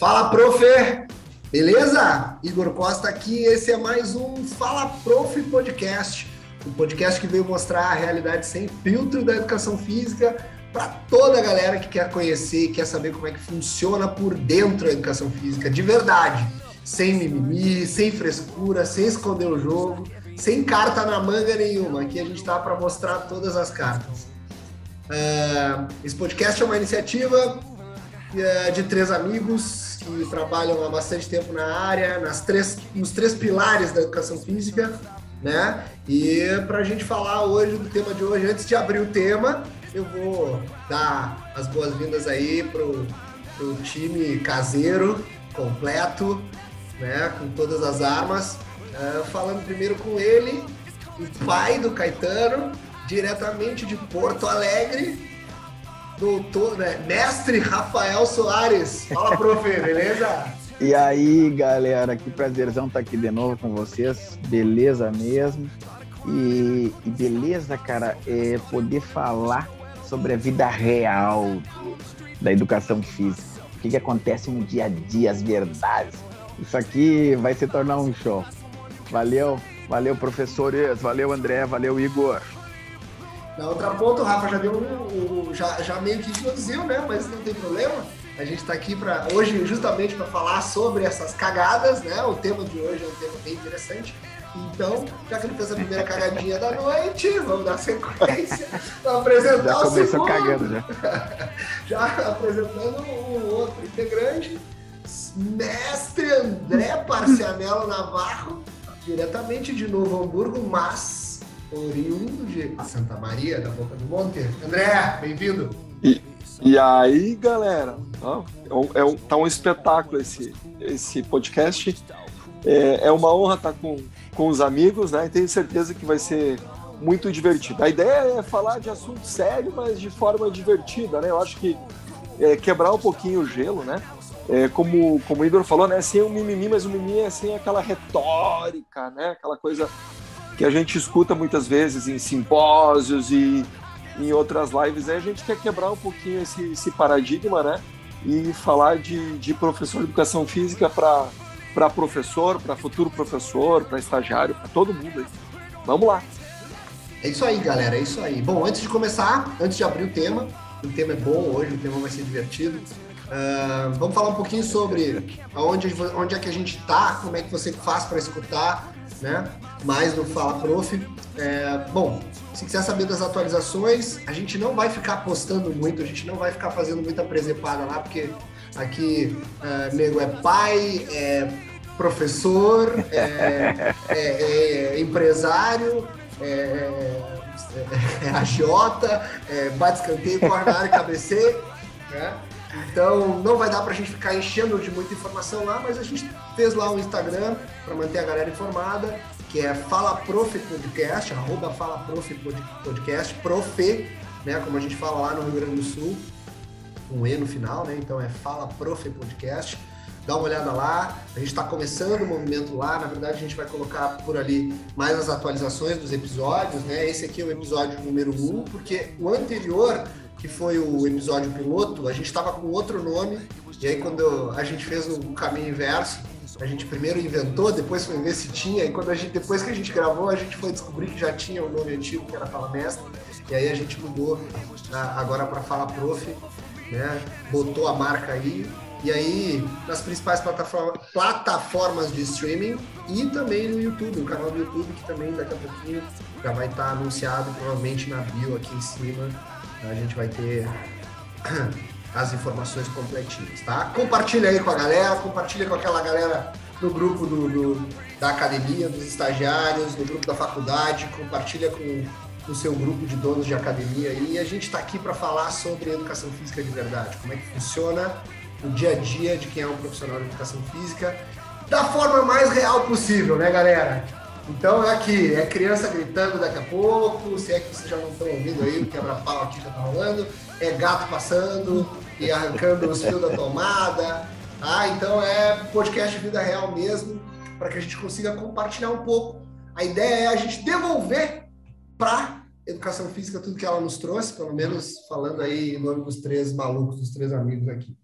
Fala, prof! Beleza? Igor Costa aqui, esse é mais um Fala Prof Podcast, um podcast que veio mostrar a realidade sem filtro da educação física para toda a galera que quer conhecer, quer saber como é que funciona por dentro a educação física, de verdade, sem mimimi, sem frescura, sem esconder o jogo, sem carta na manga nenhuma. Aqui a gente está para mostrar todas as cartas. Uh, esse podcast é uma iniciativa de três amigos que trabalham há bastante tempo na área, nas três, nos três pilares da educação física, né? E para a gente falar hoje do tema de hoje, antes de abrir o tema, eu vou dar as boas-vindas aí pro, pro time caseiro, completo, né? Com todas as armas. Uh, falando primeiro com ele, o pai do Caetano, diretamente de Porto Alegre, doutor, né? Mestre Rafael Soares. Fala, prof, beleza? E aí, galera, que prazerzão estar tá aqui de novo com vocês. Beleza mesmo. E, e beleza, cara, é poder falar sobre a vida real da educação física. O que, que acontece no dia a dia, as verdades. Isso aqui vai se tornar um show. Valeu, valeu, professores, valeu, André, valeu, Igor. Na outra ponta, o Rafa já deu um já, já meio que introduziu, né? Mas não tem problema. A gente está aqui para hoje justamente para falar sobre essas cagadas, né? O tema de hoje é um tema bem interessante. Então, já que ele fez a primeira cagadinha da noite, vamos dar sequência para apresentar já o segundo. cagando, já. já apresentando o outro integrante, mestre André Parcianello Navarro, diretamente de Novo Hamburgo, mas oriundo de Santa Maria, da Boca do Monte. André, bem-vindo. E, e aí, galera, é um, tá um espetáculo esse, esse podcast. É, é uma honra estar com, com os amigos, né? E tenho certeza que vai ser muito divertido. A ideia é falar de assunto sério, mas de forma divertida, né? Eu acho que é, quebrar um pouquinho o gelo, né? É, como, como o Igor falou, né? Sem um mimimi, mas o mimimi é sem aquela retórica, né? Aquela coisa que a gente escuta muitas vezes em simpósios e em outras lives, aí a gente quer quebrar um pouquinho esse, esse paradigma, né? E falar de, de professor de educação física para professor, para futuro professor, para estagiário, para todo mundo. Vamos lá. É isso aí, galera, é isso aí. Bom, antes de começar, antes de abrir o tema, o tema é bom hoje, o tema vai ser divertido. Uh, vamos falar um pouquinho sobre onde, onde é que a gente está, como é que você faz para escutar, né? Mais no Fala Prof. É, bom, se quiser saber das atualizações, a gente não vai ficar postando muito, a gente não vai ficar fazendo muita presepada lá, porque aqui é, nego é pai, é professor, é, é, é empresário, é, é agiota, é, bate escanteio, corre na área, cabeceia, né? Então, não vai dar para a gente ficar enchendo de muita informação lá, mas a gente fez lá um Instagram para manter a galera informada, que é Fala Prof Podcast, arroba Fala Podcast, Prof, né, como a gente fala lá no Rio Grande do Sul, um E no final, né? Então é Fala Prof Podcast. Dá uma olhada lá, a gente está começando o movimento lá. Na verdade, a gente vai colocar por ali mais as atualizações dos episódios, né? Esse aqui é o episódio número 1, um, porque o anterior que foi o episódio piloto, a gente estava com outro nome, e aí quando a gente fez o caminho inverso, a gente primeiro inventou, depois foi ver se tinha, e quando a gente, depois que a gente gravou, a gente foi descobrir que já tinha o um nome antigo, que era Fala Mestre, e aí a gente mudou agora para Fala Prof, né? botou a marca aí, e aí nas principais plataformas, de streaming e também no YouTube, o canal do YouTube, que também daqui a pouquinho já vai estar anunciado, provavelmente na bio aqui em cima, a gente vai ter as informações completinhas, tá? Compartilha aí com a galera, compartilha com aquela galera no grupo do, do da academia, dos estagiários, no grupo da faculdade, compartilha com o seu grupo de donos de academia. E a gente está aqui para falar sobre educação física de verdade, como é que funciona o dia a dia de quem é um profissional de educação física, da forma mais real possível, né, galera? Então é aqui, é criança gritando daqui a pouco, se é que vocês já não estão ouvindo aí, o quebra-pau aqui já tá rolando, é gato passando e arrancando os fios da tomada. Ah, então é podcast vida real mesmo, para que a gente consiga compartilhar um pouco. A ideia é a gente devolver para educação física tudo que ela nos trouxe, pelo menos falando aí em nome dos três malucos, dos três amigos aqui.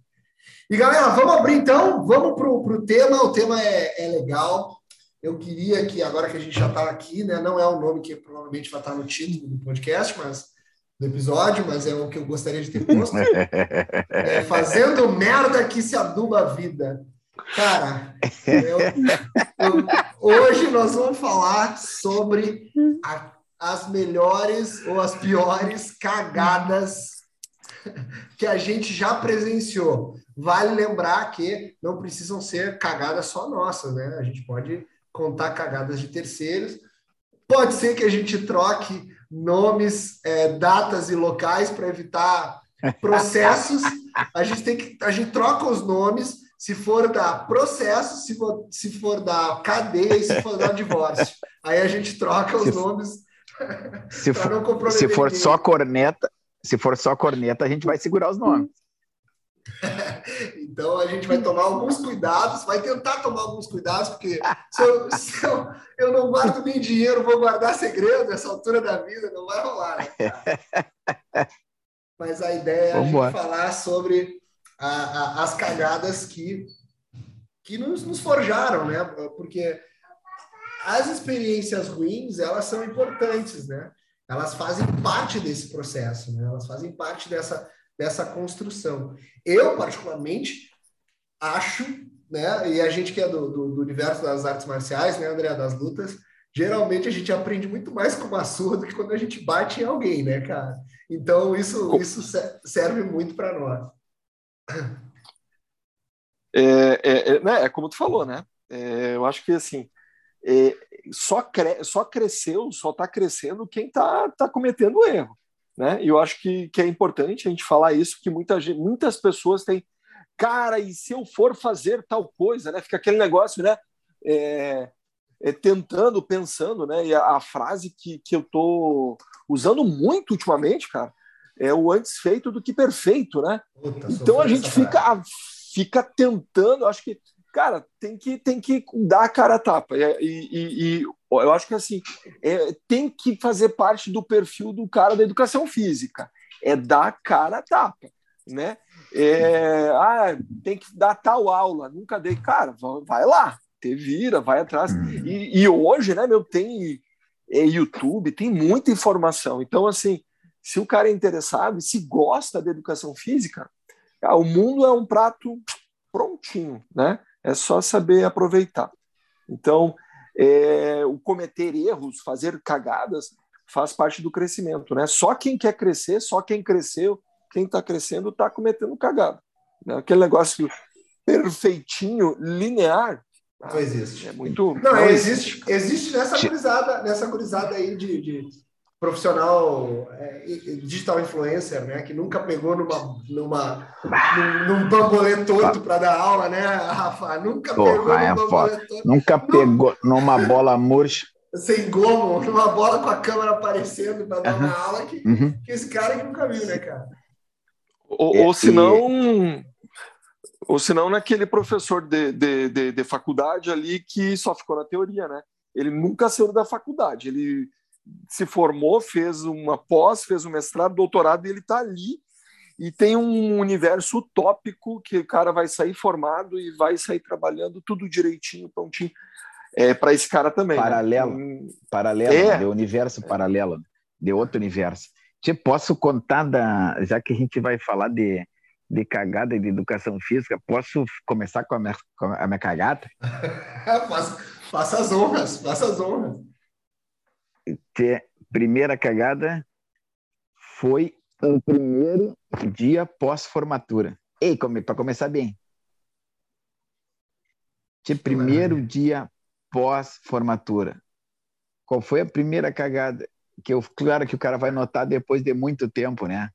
E galera, vamos abrir então, vamos para o tema. O tema é, é, legal. Eu queria que, agora que a gente já está aqui, né? Não é o nome que provavelmente vai estar no título do podcast, mas do episódio, mas é o que eu gostaria de ter posto. É, fazendo merda que se aduba a vida. Cara, eu, eu, hoje nós vamos falar sobre a, as melhores ou as piores cagadas que a gente já presenciou. Vale lembrar que não precisam ser cagadas só nossas, né? A gente pode contar cagadas de terceiros. Pode ser que a gente troque nomes, é, datas e locais para evitar processos. A gente tem que a gente troca os nomes se for dar processo, se for, se for dar cadeia e se for dar divórcio. Aí a gente troca os se nomes se for, se for só corneta, se for só corneta, a gente vai segurar os nomes. então a gente vai tomar alguns cuidados, vai tentar tomar alguns cuidados, porque se eu, se eu, eu não guardo nem dinheiro, vou guardar segredo nessa altura da vida, não vai rolar. Né, Mas a ideia é a gente falar sobre a, a, as cagadas que, que nos, nos forjaram, né? Porque as experiências ruins, elas são importantes, né? Elas fazem parte desse processo, né? Elas fazem parte dessa, dessa construção. Eu, particularmente, acho, né? E a gente que é do, do, do universo das artes marciais, né, André, das lutas, geralmente a gente aprende muito mais com uma surra do que quando a gente bate em alguém, né, cara? Então, isso, isso serve muito para nós. É, é, é, né, é como tu falou, né? É, eu acho que assim é, só, cre só cresceu, só está crescendo quem está tá cometendo erro. Né? E eu acho que, que é importante a gente falar isso, que muita muitas pessoas têm, cara, e se eu for fazer tal coisa, né? Fica aquele negócio, né? É, é, tentando, pensando, né? E a, a, frase que, que eu tô usando muito ultimamente, cara, é o antes feito do que perfeito, né? Puta, então a gente fica, fica tentando, acho que, cara, tem que, tem que dar a cara a tapa. E, e, e eu acho que assim, é, tem que fazer parte do perfil do cara da educação física. É dar cara a tapa, né? É, ah, tem que dar tal aula, nunca dei. Cara, vai lá, te vira, vai atrás. E, e hoje, né, meu, tem é, YouTube, tem muita informação. Então, assim, se o cara é interessado se gosta da educação física, ah, o mundo é um prato prontinho, né? É só saber aproveitar. Então, é, o cometer erros, fazer cagadas, faz parte do crescimento, né? Só quem quer crescer, só quem cresceu, quem está crescendo, está cometendo cagada. Né? Aquele negócio perfeitinho, linear, não existe. É muito. Não, não existe. Existe nessa gurizada, nessa gurizada aí de, de, profissional é, digital influencer, né, que nunca pegou numa, numa num, num bambolê torto para dar aula, né, Rafa? Nunca Porra, pegou é num bambolê torto. Nunca pegou numa bola murcha. Sem gomo, numa bola com a câmera aparecendo para dar uhum. uma aula que, uhum. que esse cara que nunca viu, né, cara? Ou, ou se não... Ou senão naquele professor de, de, de, de faculdade ali que só ficou na teoria, né? Ele nunca saiu da faculdade, ele se formou, fez uma pós, fez um mestrado, doutorado, e ele está ali e tem um universo utópico que o cara vai sair formado e vai sair trabalhando tudo direitinho, prontinho, é, para esse cara também. Paralelo, né? paralelo, é. de universo é. paralelo, de outro universo. Te posso contar da, já que a gente vai falar de, de cagada e de educação física, posso começar com a minha, com a minha cagada? faça, faça as honras, faça as honras ter primeira cagada foi o primeiro dia pós-formatura. Ei, para começar bem. De primeiro dia pós-formatura. Qual foi a primeira cagada? Que eu, claro que o cara vai notar depois de muito tempo, né?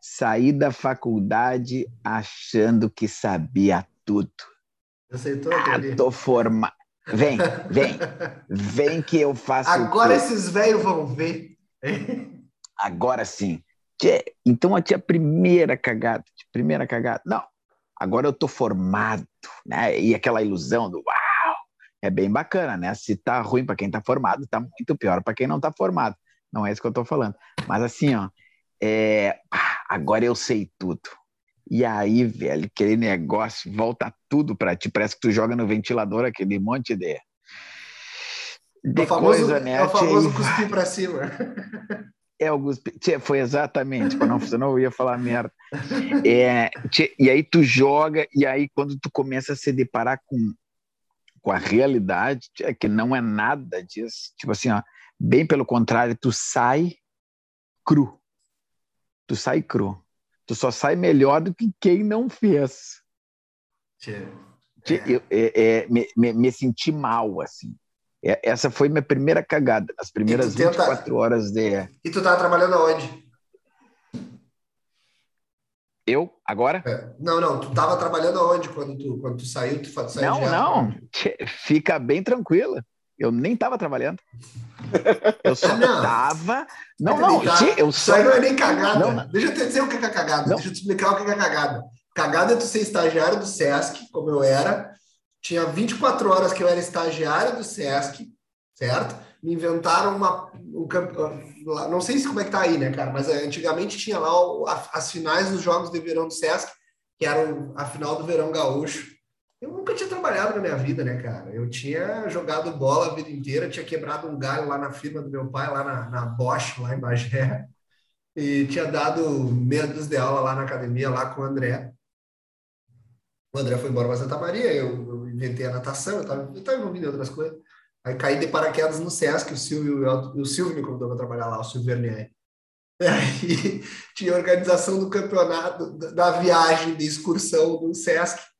Saí da faculdade achando que sabia tudo. Tudo. Ah, tô formado. Vem, vem. Vem que eu faço. Agora esses velhos vão ver. Agora sim. Então a tia primeira cagada, primeira cagada. Não, agora eu tô formado, né? E aquela ilusão do uau, é bem bacana, né? Se tá ruim para quem tá formado, tá muito pior para quem não tá formado. Não é isso que eu tô falando. Mas assim, ó, é... agora eu sei tudo. E aí, velho, aquele negócio volta tudo para ti. Parece que tu joga no ventilador aquele monte de. de é o famoso, coisa, né? É o famoso cuspir para cima. É o cuspi... Foi exatamente, não, senão eu ia falar merda. É, e aí tu joga, e aí quando tu começa a se deparar com, com a realidade, que não é nada disso, tipo assim, ó, bem pelo contrário, tu sai cru. Tu sai cru. Tu só sai melhor do que quem não fez. Tchê. Tchê, é. Eu, é, é, me, me, me, senti mal, assim. É, essa foi minha primeira cagada, as primeiras tenta... 24 horas de. E tu tava trabalhando aonde? Eu? Agora? É. Não, não. Tu tava trabalhando aonde quando tu, quando tu saiu? Tu saiu não, não. Fica bem tranquila. Eu nem tava trabalhando. Eu só não. tava. Não, não, eu só. Isso aí não é nem cagada. Não, não. Deixa eu te dizer o que é cagada. Deixa eu te explicar o que é cagada. Cagada é tu ser estagiário do SESC, como eu era. Tinha 24 horas que eu era estagiário do SESC, certo? Me inventaram uma. Um, não sei se como é que tá aí, né, cara? Mas é, antigamente tinha lá as finais dos Jogos de Verão do SESC, que eram a final do Verão Gaúcho. Eu nunca tinha trabalhado na minha vida, né, cara? Eu tinha jogado bola a vida inteira, tinha quebrado um galho lá na firma do meu pai, lá na, na Bosch, lá em Bagé, e tinha dado medos de aula lá na academia, lá com o André. O André foi embora para Santa Maria, eu, eu inventei a natação, eu estava envolvido em outras coisas. Aí caí de paraquedas no SESC, o Silvio, o Silvio me convidou para trabalhar lá, o Silvio Vernier. Aí tinha organização do campeonato, da viagem de excursão do SESC.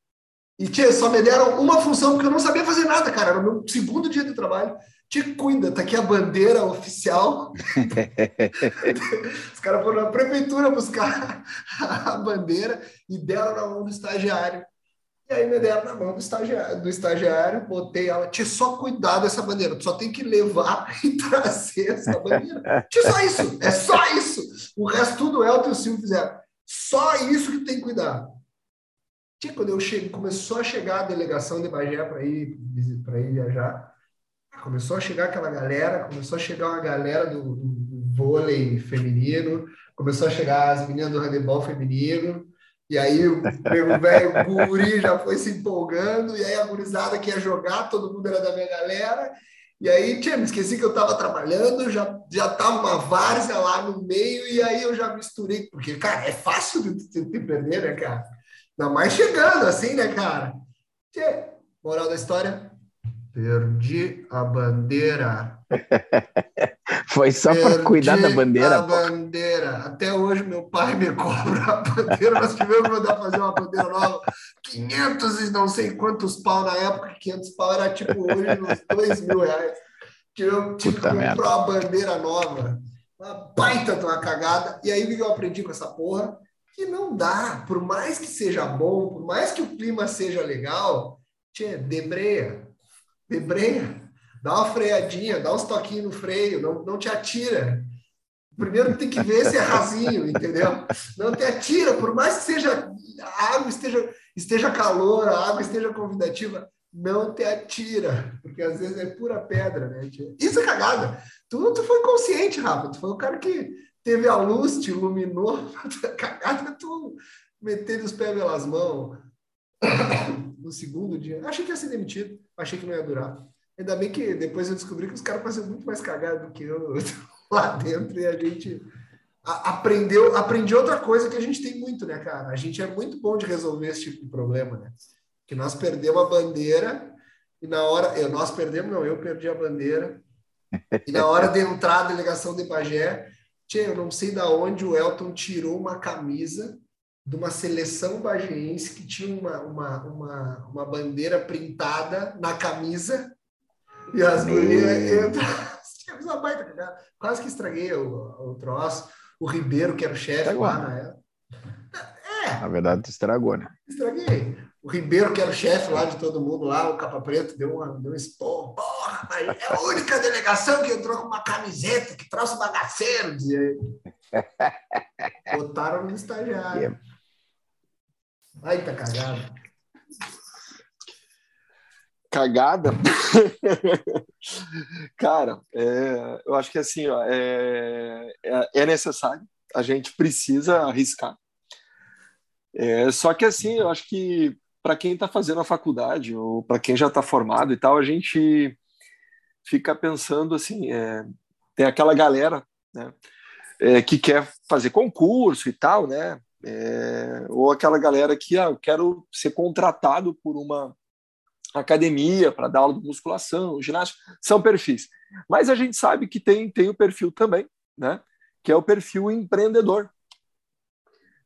E tia, só me deram uma função, porque eu não sabia fazer nada, cara. Era o meu segundo dia de trabalho. Tia, cuida, tá aqui a bandeira oficial. Os caras foram na prefeitura buscar a bandeira e deram na mão do estagiário. E aí me deram na mão do estagiário, do estagiário botei ela, tinha só cuidar dessa bandeira, tu só tem que levar e trazer essa bandeira. Tinha só isso, é só isso. O resto tudo é o que o Silvio fizeram. Só isso que tem que cuidar. Tinha, quando eu cheguei, começou a chegar a delegação de Bagé para ir, para ir viajar, começou a chegar aquela galera, começou a chegar uma galera do, do, vôlei feminino, começou a chegar as meninas do handebol feminino, e aí o velho guri já foi se empolgando, e aí a gurizada que ia jogar, todo mundo era da minha galera. E aí, tinha, me esqueci que eu estava trabalhando, já, já tava uma várzea lá no meio, e aí eu já misturei, porque, cara, é fácil de, de, de perder, né, cara? Ainda mais chegando assim, né, cara? Tchê, moral da história, perdi a bandeira. Foi só para cuidar da bandeira. A bandeira. Até hoje meu pai me cobra a bandeira. Nós tivemos que mandar fazer uma bandeira nova. 500 e não sei quantos pau na época. 500 pau era tipo hoje uns 2 mil reais. Tive, tive que comprar uma bandeira nova. Uma baita de uma cagada. E aí o que eu aprendi com essa porra? Que não dá. Por mais que seja bom, por mais que o clima seja legal, tchê, debreia. Debreia dá uma freadinha, dá uns toquinhos no freio, não, não te atira. Primeiro tem que ver se é rasinho, entendeu? Não te atira, por mais que seja a água esteja, esteja calor, a água esteja convidativa, não te atira, porque às vezes é pura pedra, né? Isso é cagada. Tu, tu foi consciente, Rafa, tu foi o cara que teve a luz, te iluminou. cagada é tu meter os pés pelas mãos no segundo dia. Achei que ia ser demitido, achei que não ia durar. Ainda bem que depois eu descobri que os caras faziam muito mais cagada do que eu lá dentro e a gente aprendeu, aprendi outra coisa que a gente tem muito, né, cara? A gente é muito bom de resolver esse tipo de problema, né? Que nós perdemos a bandeira e na hora, eu, nós perdemos, não, eu perdi a bandeira e na hora de entrar a delegação de Bagé, tchê, eu não sei da onde o Elton tirou uma camisa de uma seleção bageense que tinha uma, uma, uma, uma bandeira printada na camisa e as gurias cagada. Quase que estraguei o, o troço. O Ribeiro, que era o chefe lá na época. É. Na verdade, tu estragou, né? Estraguei. O Ribeiro, que era o chefe lá de todo mundo lá, o Capa Preto, deu, uma, deu um esporro. Mas é a única delegação que entrou com uma camiseta que trouxe bagaceiro, ele. Botaram no estagiário. Ai, tá cagado cagada. Cara, é, eu acho que assim, ó, é, é, é, necessário, a gente precisa arriscar. É, só que assim, eu acho que para quem está fazendo a faculdade ou para quem já está formado e tal, a gente fica pensando assim, é, tem aquela galera, né, é, que quer fazer concurso e tal, né, é, ou aquela galera que ah, eu quero ser contratado por uma academia para dar aula de musculação, ginástica, são perfis. Mas a gente sabe que tem, tem o perfil também, né? Que é o perfil empreendedor.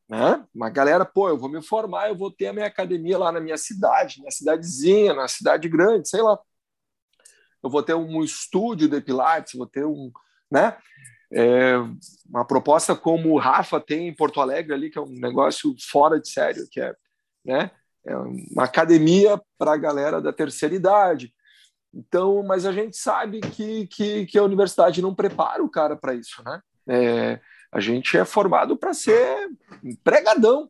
Né? Uma galera, pô, eu vou me formar, eu vou ter a minha academia lá na minha cidade, minha cidadezinha, na cidade grande, sei lá. Eu vou ter um estúdio de Pilates, vou ter um, né? É, uma proposta como o Rafa tem em Porto Alegre ali, que é um negócio fora de sério, que é, né? É uma academia para a galera da terceira idade. Então, mas a gente sabe que, que, que a universidade não prepara o cara para isso, né? É, a gente é formado para ser empregadão.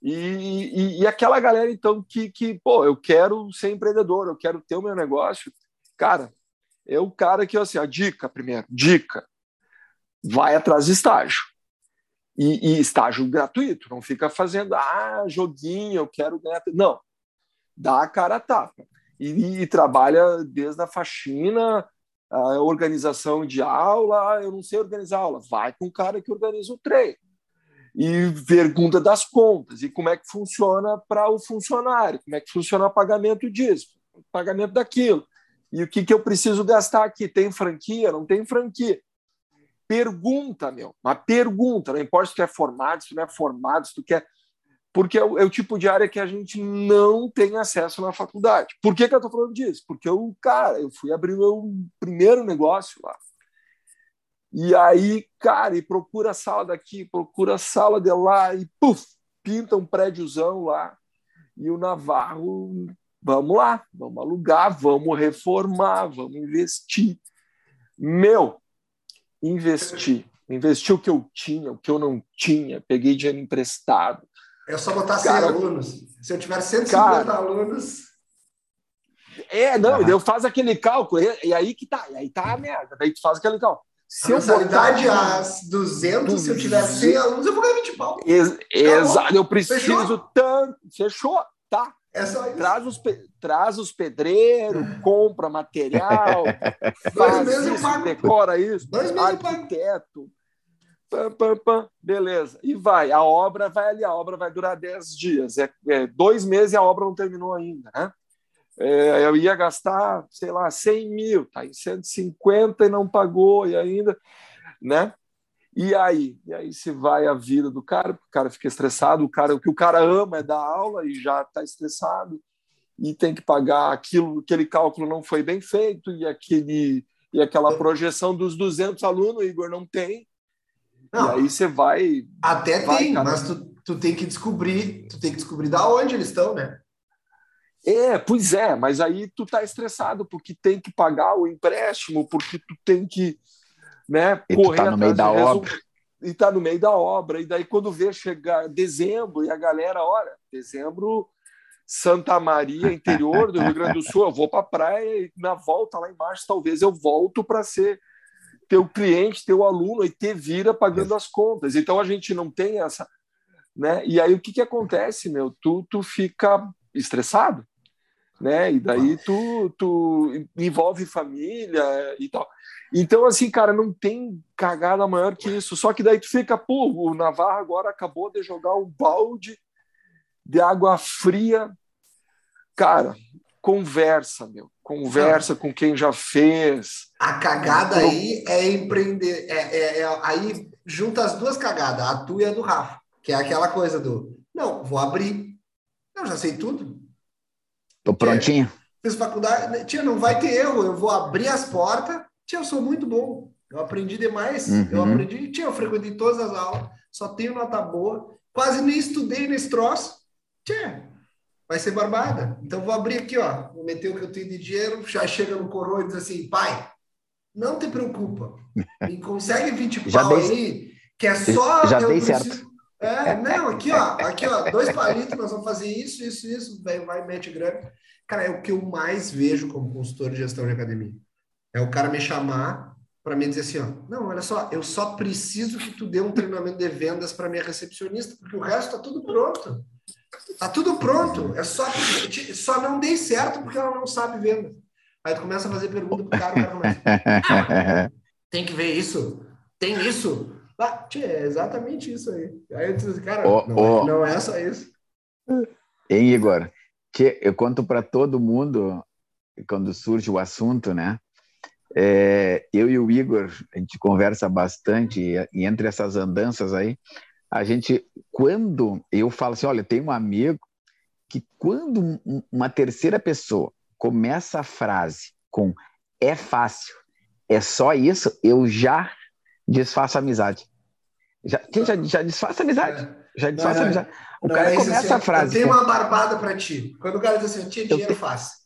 E, e, e, aquela galera, então, que, que, pô, eu quero ser empreendedor, eu quero ter o meu negócio. Cara, é o cara que, assim, a dica primeiro, dica, vai atrás de estágio. E, e, estágio gratuito, não fica fazendo, ah, joguinho, eu quero ganhar. Não, dá a cara a tapa. E, e trabalha desde a faxina, a organização de aula, ah, eu não sei organizar aula. Vai com o cara que organiza o treino. E pergunta das contas, e como é que funciona para o funcionário, como é que funciona o pagamento disso, pagamento daquilo. E o que, que eu preciso gastar aqui? Tem franquia? Não tem franquia? Pergunta, meu. Uma pergunta. Não importa se tu é formado, se tu não é formado, se tu quer. Porque é o, é o tipo de área que a gente não tem acesso na faculdade. Por que, que eu estou falando disso? Porque eu, cara, eu fui abrir o meu primeiro negócio lá. E aí, cara, e procura a sala daqui, procura a sala de lá, e puf, pinta um prédiozão lá. E o Navarro, vamos lá, vamos alugar, vamos reformar, vamos investir. Meu, investir. Investi o que eu tinha, o que eu não tinha, peguei dinheiro emprestado. É só botar cara, 100 alunos. Se eu tiver 150 cara, alunos. É, não, ah. eu faço aquele cálculo, e, aí que tá, e aí tá a merda. Daí tu faz aquele cálculo. Se a mensalidade botar... às 200, 200, se eu tiver 100 alunos, eu vou ganhar 20 pau. Ex exato, eu preciso Fechou? tanto. Fechou, tá. É. Traz os, pe... traz os pedreiros, compra material, faz isso, decora isso, Dois arquiteto. Pam, pam, pam, beleza. E vai, a obra vai ali, a obra vai durar 10 dias. É, é, dois meses e a obra não terminou ainda, né? É, eu ia gastar, sei lá, 100 mil, tá em 150 e não pagou, e ainda, né? E aí? E aí se vai a vida do cara, o cara fica estressado, o cara, o que o cara ama é dar aula e já está estressado e tem que pagar aquilo, aquele cálculo não foi bem feito e aquele e aquela projeção dos 200 alunos, Igor, não tem. Não, e aí você vai Até vai, tem, cara. mas tu, tu tem que descobrir, tu tem que descobrir da onde eles estão, né? É, pois é, mas aí tu tá estressado porque tem que pagar o empréstimo, porque tu tem que né? E correr tá no meio da obra. E tá no meio da obra. E daí, quando vê chegar dezembro, e a galera, olha, dezembro, Santa Maria, interior do Rio Grande do Sul, eu vou para a praia e na volta lá embaixo, talvez eu volto para ser teu cliente, teu aluno, e ter vira pagando as contas. Então a gente não tem essa. Né? E aí o que, que acontece, meu? Tu, tu fica estressado, né? E daí tu, tu envolve família e tal. Então, assim, cara, não tem cagada maior que isso. Só que daí tu fica, pô, o Navarro agora acabou de jogar um balde de água fria. Cara, conversa, meu. Conversa com quem já fez. A cagada aí é empreender. É, é, é, aí junta as duas cagadas, a tua e a do Rafa, que é aquela coisa do não, vou abrir. Eu já sei tudo. Tô prontinho. Fiz faculdade, tia, não vai ter erro, eu vou abrir as portas Tia, eu sou muito bom. Eu aprendi demais. Uhum. Eu aprendi. Tia, eu frequentei todas as aulas. Só tenho nota boa. Quase nem estudei nesse troço. Tia, vai ser barbada. Então vou abrir aqui, ó. Vou meter o que eu tenho de dinheiro. Já chega no coroa e diz assim: pai, não te preocupa. Me consegue 20 já pau dei, aí, que é só. Já dei preciso... certo. É, não, aqui, ó, aqui, ó, dois palitos, nós vamos fazer isso, isso, isso, vai, vai, mete grana. Cara, é o que eu mais vejo como consultor de gestão de academia. É o cara me chamar para mim dizer assim, ó, não, olha só, eu só preciso que tu dê um treinamento de vendas para minha recepcionista, porque o resto está tudo pronto. Tá tudo pronto. É só só não dei certo porque ela não sabe venda. Aí tu começa a fazer pergunta pro cara, o cara começa. Ah, tem que ver isso. Tem isso. Ah, tchê, é exatamente isso aí. Aí eu disse, cara, oh, não, oh. não, é só isso. Hein, Igor? Tchê, eu conto para todo mundo quando surge o assunto, né? É, eu e o Igor, a gente conversa bastante e, e, entre essas andanças aí, a gente, quando eu falo assim, olha, tem um amigo que quando uma terceira pessoa começa a frase com é fácil, é só isso, eu já desfaço a amizade. Já, já, já desfaço a amizade. É. Já desfaço a amizade. O não, cara é começa assim, a frase. Eu tenho uma barbada para ti. Quando o cara diz assim, tinha dinheiro fácil.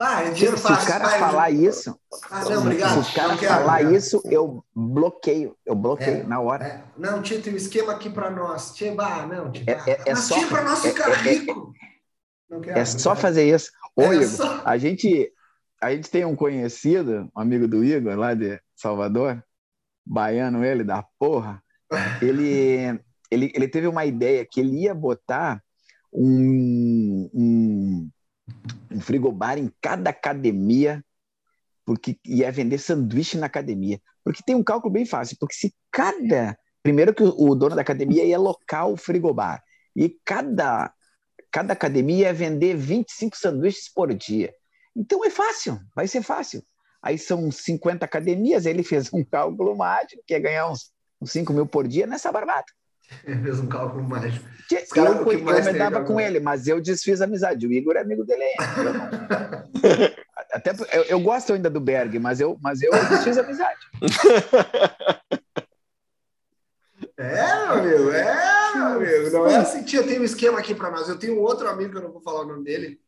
Ah, é dinheiro se, fácil. Se o cara falar isso, ah, não, obrigado. se o cara falar isso, eu bloqueio, eu bloqueio é, na hora. É. Não, tinha tem um esquema aqui para nós. Bah, não, tinha, é, é, é Mas só, para nós ficar rico. é só fazer isso. Ô, Igor, só... a gente, a gente tem um conhecido, um amigo do Igor, lá de Salvador, baiano ele, da porra, ele, ele, ele teve uma ideia que ele ia botar um, um um frigobar em cada academia, porque ia vender sanduíche na academia. Porque tem um cálculo bem fácil, porque se cada. Primeiro que o dono da academia ia locar o frigobar, e cada, cada academia ia vender 25 sanduíches por dia. Então é fácil, vai ser fácil. Aí são 50 academias, ele fez um cálculo mágico, que ia ganhar uns, uns 5 mil por dia nessa barbada. Ele fez um cálculo mágico. Eu, eu, eu me dava com ele, mas eu desfiz a amizade. O Igor é amigo dele ainda. Até, eu, eu, gosto ainda do Berg, mas eu, mas eu desfiz a amizade. É, meu amigo, é, meu amigo. Não é assim, tia, tem um esquema aqui para nós. Eu tenho um outro amigo, que eu não vou falar o nome dele,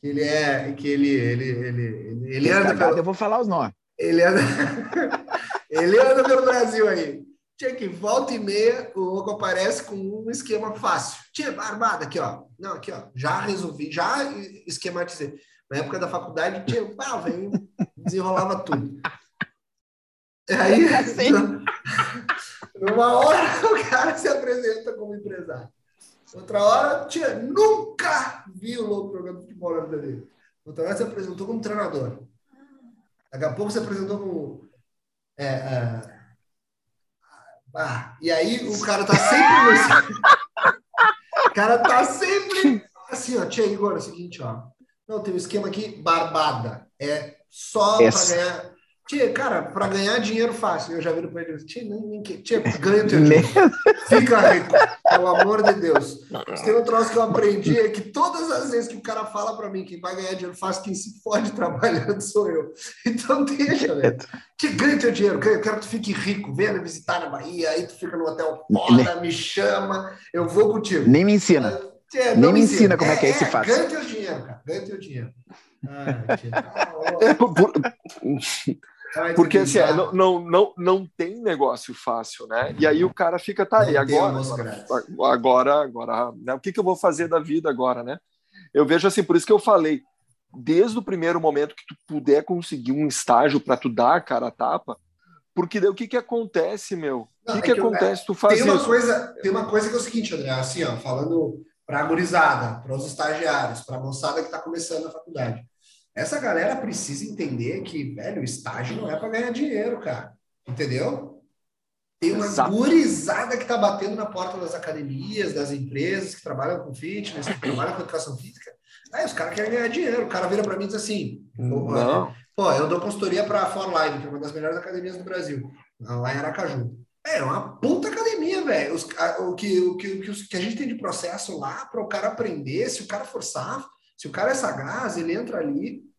que ele é, que ele, ele, ele, ele, ele anda pelo... Eu vou falar os nomes. Ele anda, ele anda pelo Brasil aí. Tinha que volta e meia o louco aparece com um esquema fácil. Tinha armada aqui, ó. Não, aqui, ó. Já resolvi, já esquematizei. Na época da faculdade, tinha, pá, vem, desenrolava tudo. Aí, assim. numa hora, o cara se apresenta como empresário. Outra hora, tinha, nunca vi o louco jogando futebol na vida dele. Outra hora se apresentou como treinador. Daqui a pouco se apresentou como é, é, ah, e aí o cara tá sempre o cara tá sempre assim, ó. Tia Igor, é o seguinte, ó. Não, tem um esquema aqui, barbada. É só para ganhar. Tia, cara, para ganhar dinheiro fácil. Eu já vi para ele, tia, nem, nem, tia, ganha teu dinheiro. Fica rico, pelo amor de Deus. Tem um troço que eu aprendi é que todas as vezes que o cara fala para mim que vai ganhar dinheiro fácil, quem se fode trabalhando sou eu. Então deixa, velho. Tia, ganha teu dinheiro, eu quero que tu fique rico, venha me visitar na Bahia, aí tu fica no hotel foda, me chama, eu vou contigo. Nem me ensina. Tia, Nem me ensina, ensina como é, é que é esse fácil. Ganha teu dinheiro, cara, ganha teu dinheiro. Ah, tia, tá porque assim, é, não, não, não, não tem negócio fácil, né? E aí o cara fica, tá aí, agora, agora, agora, né? o que, que eu vou fazer da vida agora, né? Eu vejo assim, por isso que eu falei, desde o primeiro momento que tu puder conseguir um estágio para tu dar a cara a tapa, porque daí o que que acontece, meu? o que, é que, que acontece? tu faz tem uma Coisa, tem uma coisa que é o seguinte, André, assim, ó, falando para a gurizada, para os estagiários, para a moçada que está começando a faculdade. Essa galera precisa entender que, velho, o estágio não é para ganhar dinheiro, cara. Entendeu? Tem uma Exato. gurizada que tá batendo na porta das academias, das empresas que trabalham com fitness, que trabalham com educação física. Aí os caras querem ganhar dinheiro. O cara vira para mim e diz assim: não. Pô, eu dou consultoria para a For Live, que é uma das melhores academias do Brasil, lá em Aracaju. É uma puta academia, velho. O que, o, que, o, que, o que a gente tem de processo lá para o cara aprender, se o cara forçar, se o cara é sagaz, ele entra ali.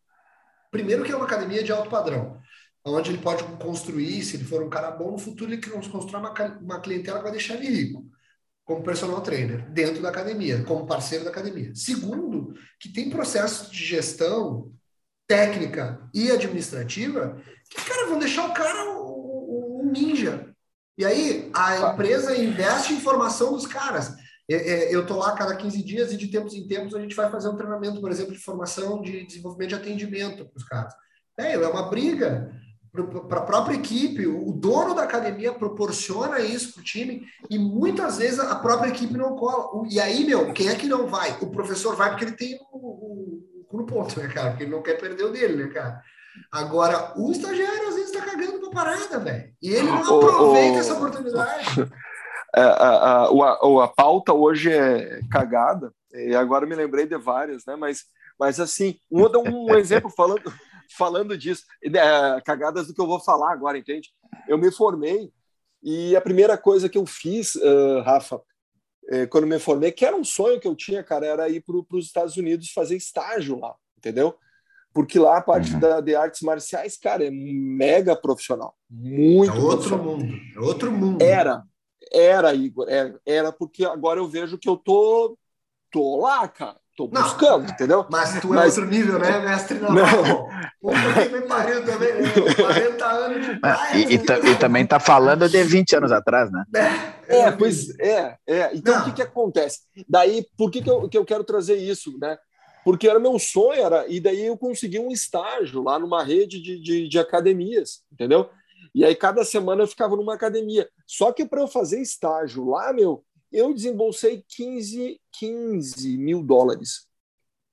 Primeiro que é uma academia de alto padrão, onde ele pode construir, se ele for um cara bom, no futuro ele constrói uma, uma clientela que vai deixar ele rico, como personal trainer, dentro da academia, como parceiro da academia. Segundo, que tem processos de gestão técnica e administrativa que, cara, vão deixar o cara um ninja. E aí a empresa investe em formação dos caras. É, é, eu estou lá a cada 15 dias e de tempos em tempos a gente vai fazer um treinamento, por exemplo, de formação de desenvolvimento de atendimento para os caras. É, é uma briga. para a própria equipe, o dono da academia proporciona isso para o time e muitas vezes a própria equipe não cola. E aí, meu, quem é que não vai? O professor vai porque ele tem o, cu no ponto, né, cara? Porque ele não quer perder o dele, né, cara? Agora, o estagiário às vezes está cagando pra parada, velho. E ele não aproveita essa oportunidade. É, a, a, a, pauta hoje é cagada, e agora me lembrei de várias, né? Mas, mas assim, vou dar um exemplo falando, falando disso, é, cagadas do que eu vou falar agora, entende? Eu me formei e a primeira coisa que eu fiz, uh, Rafa, é, quando me formei, que era um sonho que eu tinha, cara, era ir para os Estados Unidos fazer estágio lá, entendeu? Porque lá a parte uhum. da, de artes marciais, cara, é mega profissional. Muito. É outro mundo. É outro mundo. Era. Era, Igor. Era, era porque agora eu vejo que eu tô, tô lá, cara. Tô buscando, não, entendeu? Mas tu é mas... outro nível, né, mestre? Não. não. Também. 40 anos de praia, e, e, e, também tá falando de 20 anos atrás, né? É, é pois é. é. Então, não. o que que acontece? Daí, por que que eu, que eu quero trazer isso, né? porque era meu sonho, era, e daí eu consegui um estágio lá numa rede de, de, de academias, entendeu? E aí cada semana eu ficava numa academia. Só que para eu fazer estágio lá, meu, eu desembolsei 15, 15 mil dólares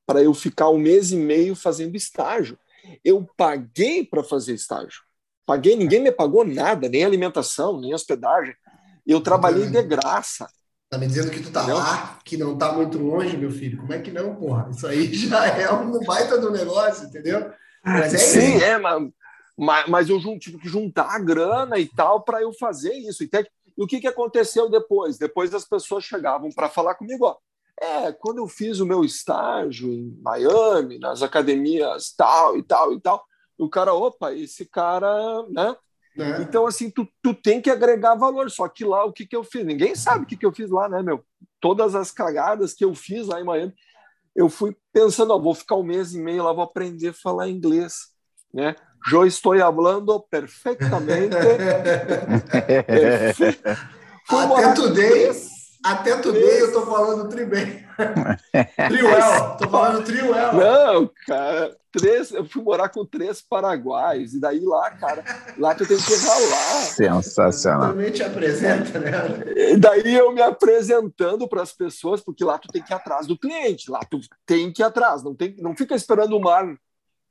para eu ficar um mês e meio fazendo estágio. Eu paguei para fazer estágio. Paguei, ninguém me pagou nada, nem alimentação, nem hospedagem. Eu trabalhei de graça. Tá me dizendo que tu tá lá, que não tá muito longe, meu filho. Como é que não, porra? Isso aí já é um baita do negócio, entendeu? Mas é Sim, isso. é, mas, mas eu tive que juntar a grana e tal para eu fazer isso. E, e o que, que aconteceu depois? Depois as pessoas chegavam para falar comigo, ó. É, quando eu fiz o meu estágio em Miami, nas academias tal e tal e tal, o cara, opa, esse cara, né? É. Então, assim, tu, tu tem que agregar valor. Só que lá, o que, que eu fiz? Ninguém sabe o que, que eu fiz lá, né, meu? Todas as cagadas que eu fiz lá em Miami, eu fui pensando, ó, vou ficar um mês e meio lá, vou aprender a falar inglês, né? Eu estou falando perfeitamente. fui Até today, até today eu tô falando tri bem. Triuel, tô falando Triuel. Não, cara, três, eu fui morar com três paraguaios, e daí lá, cara, lá tu tem que ralar. Sensacional. Também te apresenta, né? E daí eu me apresentando para as pessoas, porque lá tu tem que ir atrás do cliente, lá tu tem que ir atrás, não, tem, não fica esperando o mar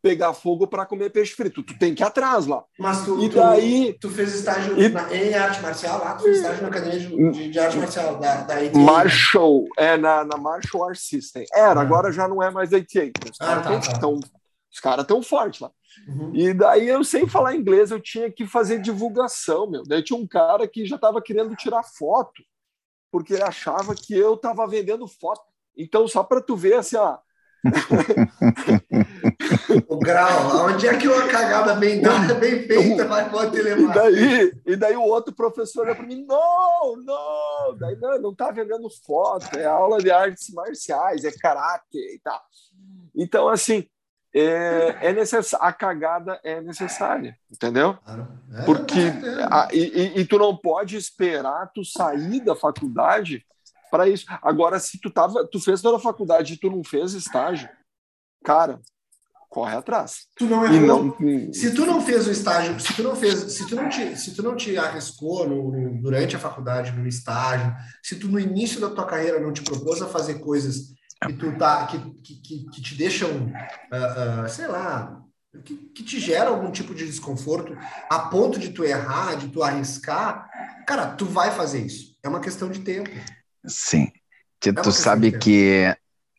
pegar fogo para comer peixe frito. Tu tem que ir atrás lá. Mas tu, e daí, tu, tu fez estágio e, na, em arte marcial lá? Tu fez estágio na academia de, de, de arte marcial da, da ATA? Marshall, é, na, na Marshall Art System. Era, ah. agora já não é mais ATA. Os ah, caras tá, tá. os caras tão fortes lá. Uhum. E daí eu sem falar inglês, eu tinha que fazer divulgação, meu. Daí tinha um cara que já estava querendo tirar foto, porque ele achava que eu estava vendendo foto. Então, só para tu ver assim, ó, o grau, onde é que uma cagada bem dada, bem feita, vai poder levar? E daí, e daí o outro professor olha para mim, não, não, daí não, não tá vendendo foto, é aula de artes marciais, é karatê e tal. Então, assim, é, é necessário, a cagada é necessária, entendeu? É, Porque a, e, e, tu não pode esperar tu sair da faculdade para isso. Agora, se tu tava, tu fez toda a faculdade e tu não fez estágio, cara, corre atrás. Tu não errou. Não... Se tu não fez o estágio, se tu não fez, se tu não te, se tu não te arriscou no, no, durante a faculdade, no estágio, se tu no início da tua carreira não te propôs a fazer coisas que tu tá, que, que, que te deixam, uh, uh, sei lá, que, que te geram algum tipo de desconforto, a ponto de tu errar, de tu arriscar, cara, tu vai fazer isso. É uma questão de tempo. Sim. Tu, tu sabe que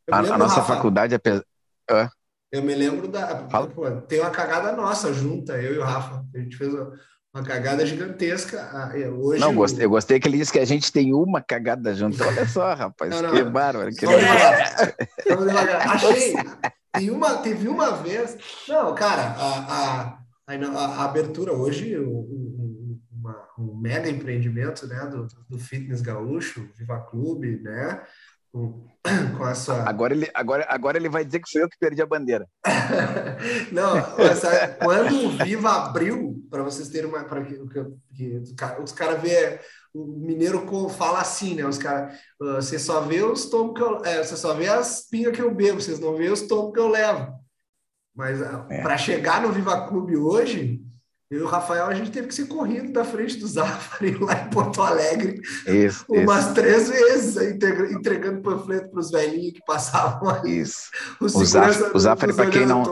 a, a, nossa Rafa, faculdade é. Eu me lembro da. Pô, tem uma cagada nossa junta, eu e o Rafa. A gente fez uma cagada gigantesca. Hoje, não, gostei, eu gostei que ele disse que a gente tem uma cagada junto. Olha só, rapaz, não, não, que bárbaro. Que devagar. Achei. Tem uma, teve uma vez. Não, cara, a, a, a, a abertura hoje, o, um mega empreendimento né, do, do fitness gaúcho, Viva Clube, né? Com, com essa... agora, ele, agora, agora ele vai dizer que sou eu que perdi a bandeira. Não, essa, quando o Viva abriu, para vocês terem uma. Pra que, que, os caras vê o mineiro fala assim, né? Os caras, você só vê os tomos que eu. É, você só vê as pingas que eu bebo, vocês não vê os tomos que eu levo. Mas é. para chegar no Viva Clube hoje, Eu e o Rafael, a gente teve que ser corrido da frente do Zafari lá em Porto Alegre Isso, umas isso, três vezes, entregando panfleto para os velhinhos que passavam aí. isso. O, Zaf- segurança o Zafari, nos pra quem não-.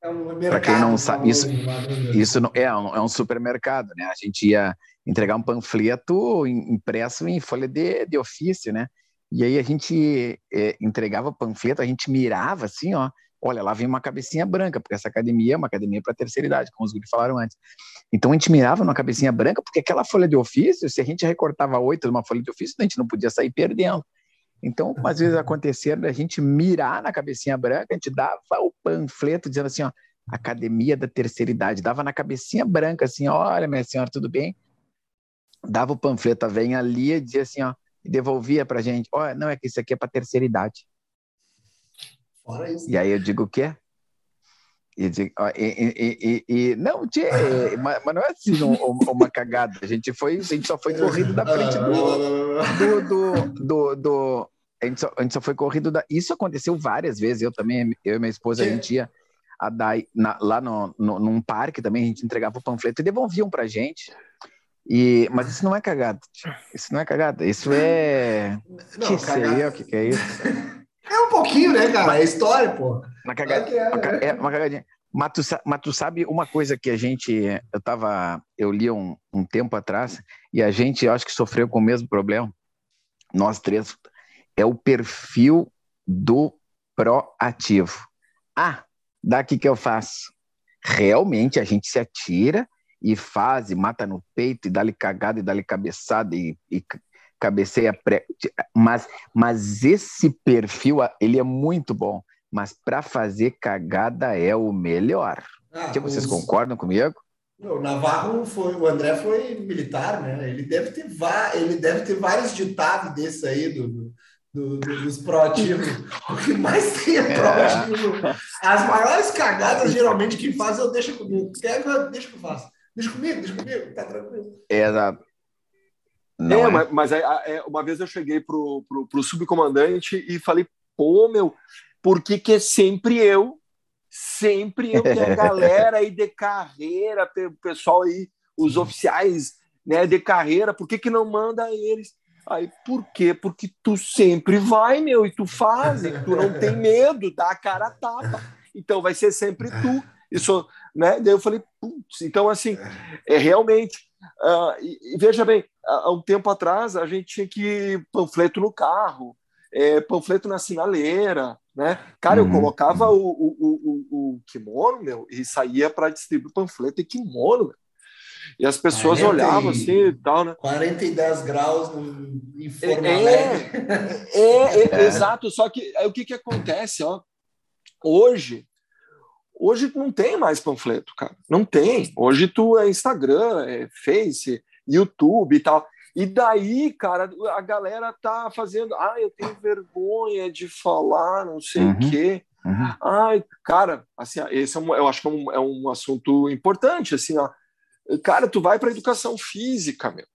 É um mercado quem não sabe, isso, né? isso não- é, um, é um supermercado, né? A gente ia entregar um panfleto im- impresso em folha de, de ofício, né? E aí a gente é, entregava o panfleto, a gente mirava assim, ó. Olha, lá vem uma cabecinha branca, porque essa academia é uma academia para terceira idade, como os guri falaram antes. Então a gente mirava numa cabecinha branca, porque aquela folha de ofício, se a gente recortava oito numa folha de ofício, a gente não podia sair perdendo. Então, às vezes acontecia da gente mirar na cabecinha branca, a gente dava o panfleto dizendo assim, ó, Academia da Terceira Idade, dava na cabecinha branca assim, olha, minha senhora, tudo bem? Dava o panfleto, a venha ali e dizia assim, ó, e devolvia pra gente, olha, não, é que isso aqui é para terceira idade. Fora isso. E aí eu digo o quê? E, e, e- e- não, tchê, mas, não é assim um- uma cagada. A gente foi, a gente só foi corrido da frente do, do, do, a, gente só, a gente só foi corrido da. Isso aconteceu várias vezes. Eu também, eu e minha esposa, a gente ia a dar, na- lá no, no, num parque também, a gente entregava o panfleto e devolviam pra gente. E, mas isso não é cagada. Isso não é cagada. Isso é. Não, que seria? O que, que é isso? É um pouquinho, né, cara? É história, pô. Uma é, Uma, ca- né? é uma cagadinha. Mas tu, mas tu sabe uma coisa que a gente, eu tava, eu li um, um tempo atrás e a gente, eu acho que sofreu com o mesmo problema. Nós três é o perfil do proativo. Ah, daqui que eu faço. Realmente a gente se atira e faz, e mata no peito, e dá-lhe cagada, e dá-lhe cabeçada, e, e cabeceia pré. Mas, mas esse perfil, ele é muito bom. Mas para fazer cagada é o melhor. Ah, Que vocês os- concordam comigo? O Navarro foi, o André foi militar, né? Ele deve ter, va- ele deve ter vários ditados desse aí do, do- do- dos proativos. O que mais tem é proativo. As maiores cagadas, geralmente, quem faz eu deixa comigo. Quer que eu- deixa que eu faço. Deixa comigo, deixa comigo, tá tranquilo. Exato. Não é, é? mas, mas a- é, uma vez eu cheguei pro, pro, pro subcomandante e falei, pô, meu, por que, que é sempre eu? Sempre eu tenho a galera aí de carreira, o pessoal aí, os oficiais né, de carreira, por que, que não manda eles? Aí, por quê? Porque tu sempre vai, meu, e tu faz, e tu não tem medo, dá a cara a tapa. Então vai ser sempre tu. Isso, né? Daí eu falei, putz, então assim, é realmente. ah, e, e veja bem, há um tempo atrás a gente tinha que panfleto no carro, é, panfleto na sinaleira, né? Cara, eu Uhum. colocava o, o, o, o- o kimono, meu, e saía para distribuir panfleto e kimono, meu. E as pessoas 40 olhavam assim e tal, né? 40 e 10 graus em forma É, leve. É, é, exato. Só que o que, que acontece, ó? Hoje, hoje não tem mais panfleto, cara. Não tem. Hoje tu é Instagram, é Face, YouTube e tal. E daí, cara, a galera tá fazendo. Ah, eu tenho vergonha de falar, não sei o Uhum. quê. Uhum. Ai, cara, assim, esse é um, eu acho que é um, é um assunto importante, assim, ó. Cara, tu vai para educação física, meu.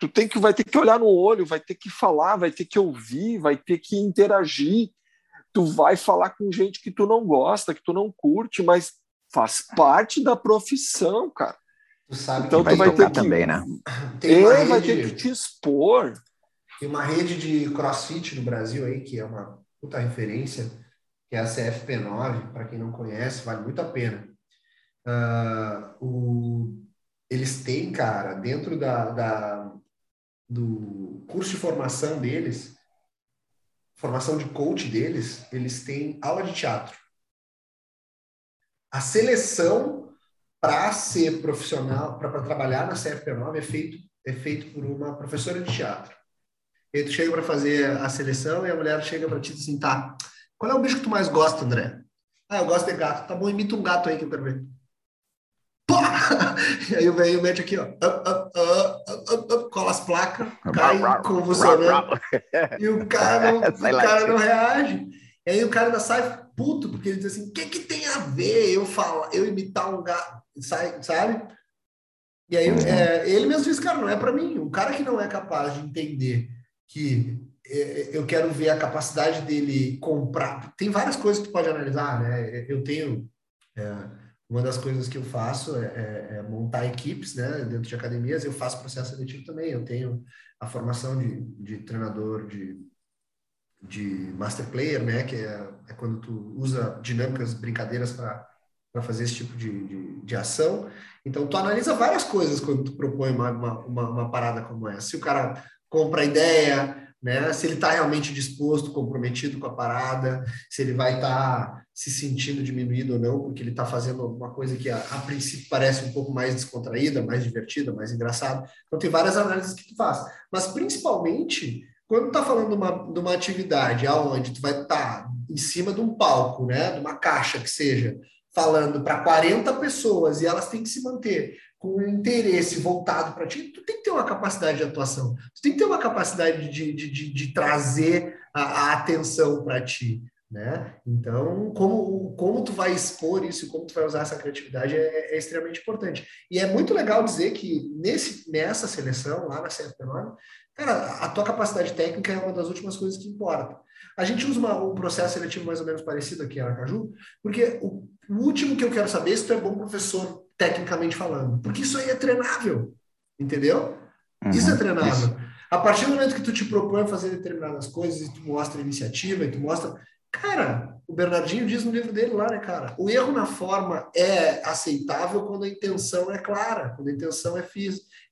Tu tem que vai ter que olhar no olho, vai ter que falar, vai ter que ouvir, vai ter que interagir. Tu vai falar com gente que tu não gosta, que tu não curte, mas faz parte da profissão, cara. Tu sabe Então que Vai tu vai tocar ter que- também, né? tem uma É, vai ter rede- que te expor. Tem uma rede de crossfit no Brasil aí, que é uma puta referência, que é a CFP9, para quem não conhece, vale muito a pena. Ah, o- eles têm, cara, dentro da, da- do curso de formação deles, formação de coach deles, eles têm aula de teatro. A seleção para ser profissional, para trabalhar na CFP9 é feito, é feito por uma professora de teatro. E tu chega para fazer a seleção e a mulher chega para ti e diz assim, tá, qual é o bicho que tu mais gosta, André? Ah, eu gosto de gato. Tá bom, imita um gato aí que eu quero ver. E aí o velho mete aqui, ó, up, up, up, cola as placas, cai convulsionando. E o cara não, o cara não reage. E aí o cara ainda sai puto, porque ele diz assim, o que, que tem a ver eu falar, eu imitar um gato, sai, sabe? E aí Uhum. é, ele mesmo diz, cara, não é para mim. Um cara que não é capaz de entender que é, eu quero ver a capacidade dele comprar. Tem várias coisas que tu pode analisar, né? Eu tenho é, uma das coisas que eu faço é, é, é, montar equipes, né, dentro de academias. Eu faço processo seletivo também. Eu tenho a formação de, de treinador de, de master player, né, que é, é quando tu usa dinâmicas, brincadeiras para para fazer esse tipo de, de, de, ação. Então, tu analisa várias coisas quando tu propõe uma, uma, uma, parada como essa. Se o cara compra a ideia, né? Se ele está realmente disposto, comprometido com a parada, se ele vai estar tá se sentindo diminuído ou não, porque ele está fazendo alguma coisa que a, a, princípio parece um pouco mais descontraída, mais divertida, mais engraçada. Então tem várias análises que tu faz. Mas principalmente quando está falando de uma, de uma atividade aonde tu vai estar tá em cima de um palco, né? De uma caixa que seja, falando para 40 pessoas e elas têm que se manter com o interesse voltado para ti, tu tem que ter uma capacidade de atuação, tu tem que ter uma capacidade de, de, de, de trazer a, a atenção para ti, né? Então, como, como tu vai expor isso, como tu vai usar essa criatividade é, é extremamente importante. E é muito legal dizer que nesse, nessa seleção, lá na CFP9, cara, a tua capacidade técnica é uma das últimas coisas que importa. A gente usa uma, um processo seletivo mais ou menos parecido aqui em Aracaju, porque o, o último que eu quero saber é se tu é bom professor tecnicamente falando. Porque isso aí é treinável, entendeu? Uhum, isso é treinável. Isso. A partir do momento que tu te propõe a fazer determinadas coisas e tu mostra iniciativa e tu mostra. Cara, o Bernardinho diz no livro dele lá, né, cara? O erro na forma é aceitável quando a intenção é clara, quando a intenção é,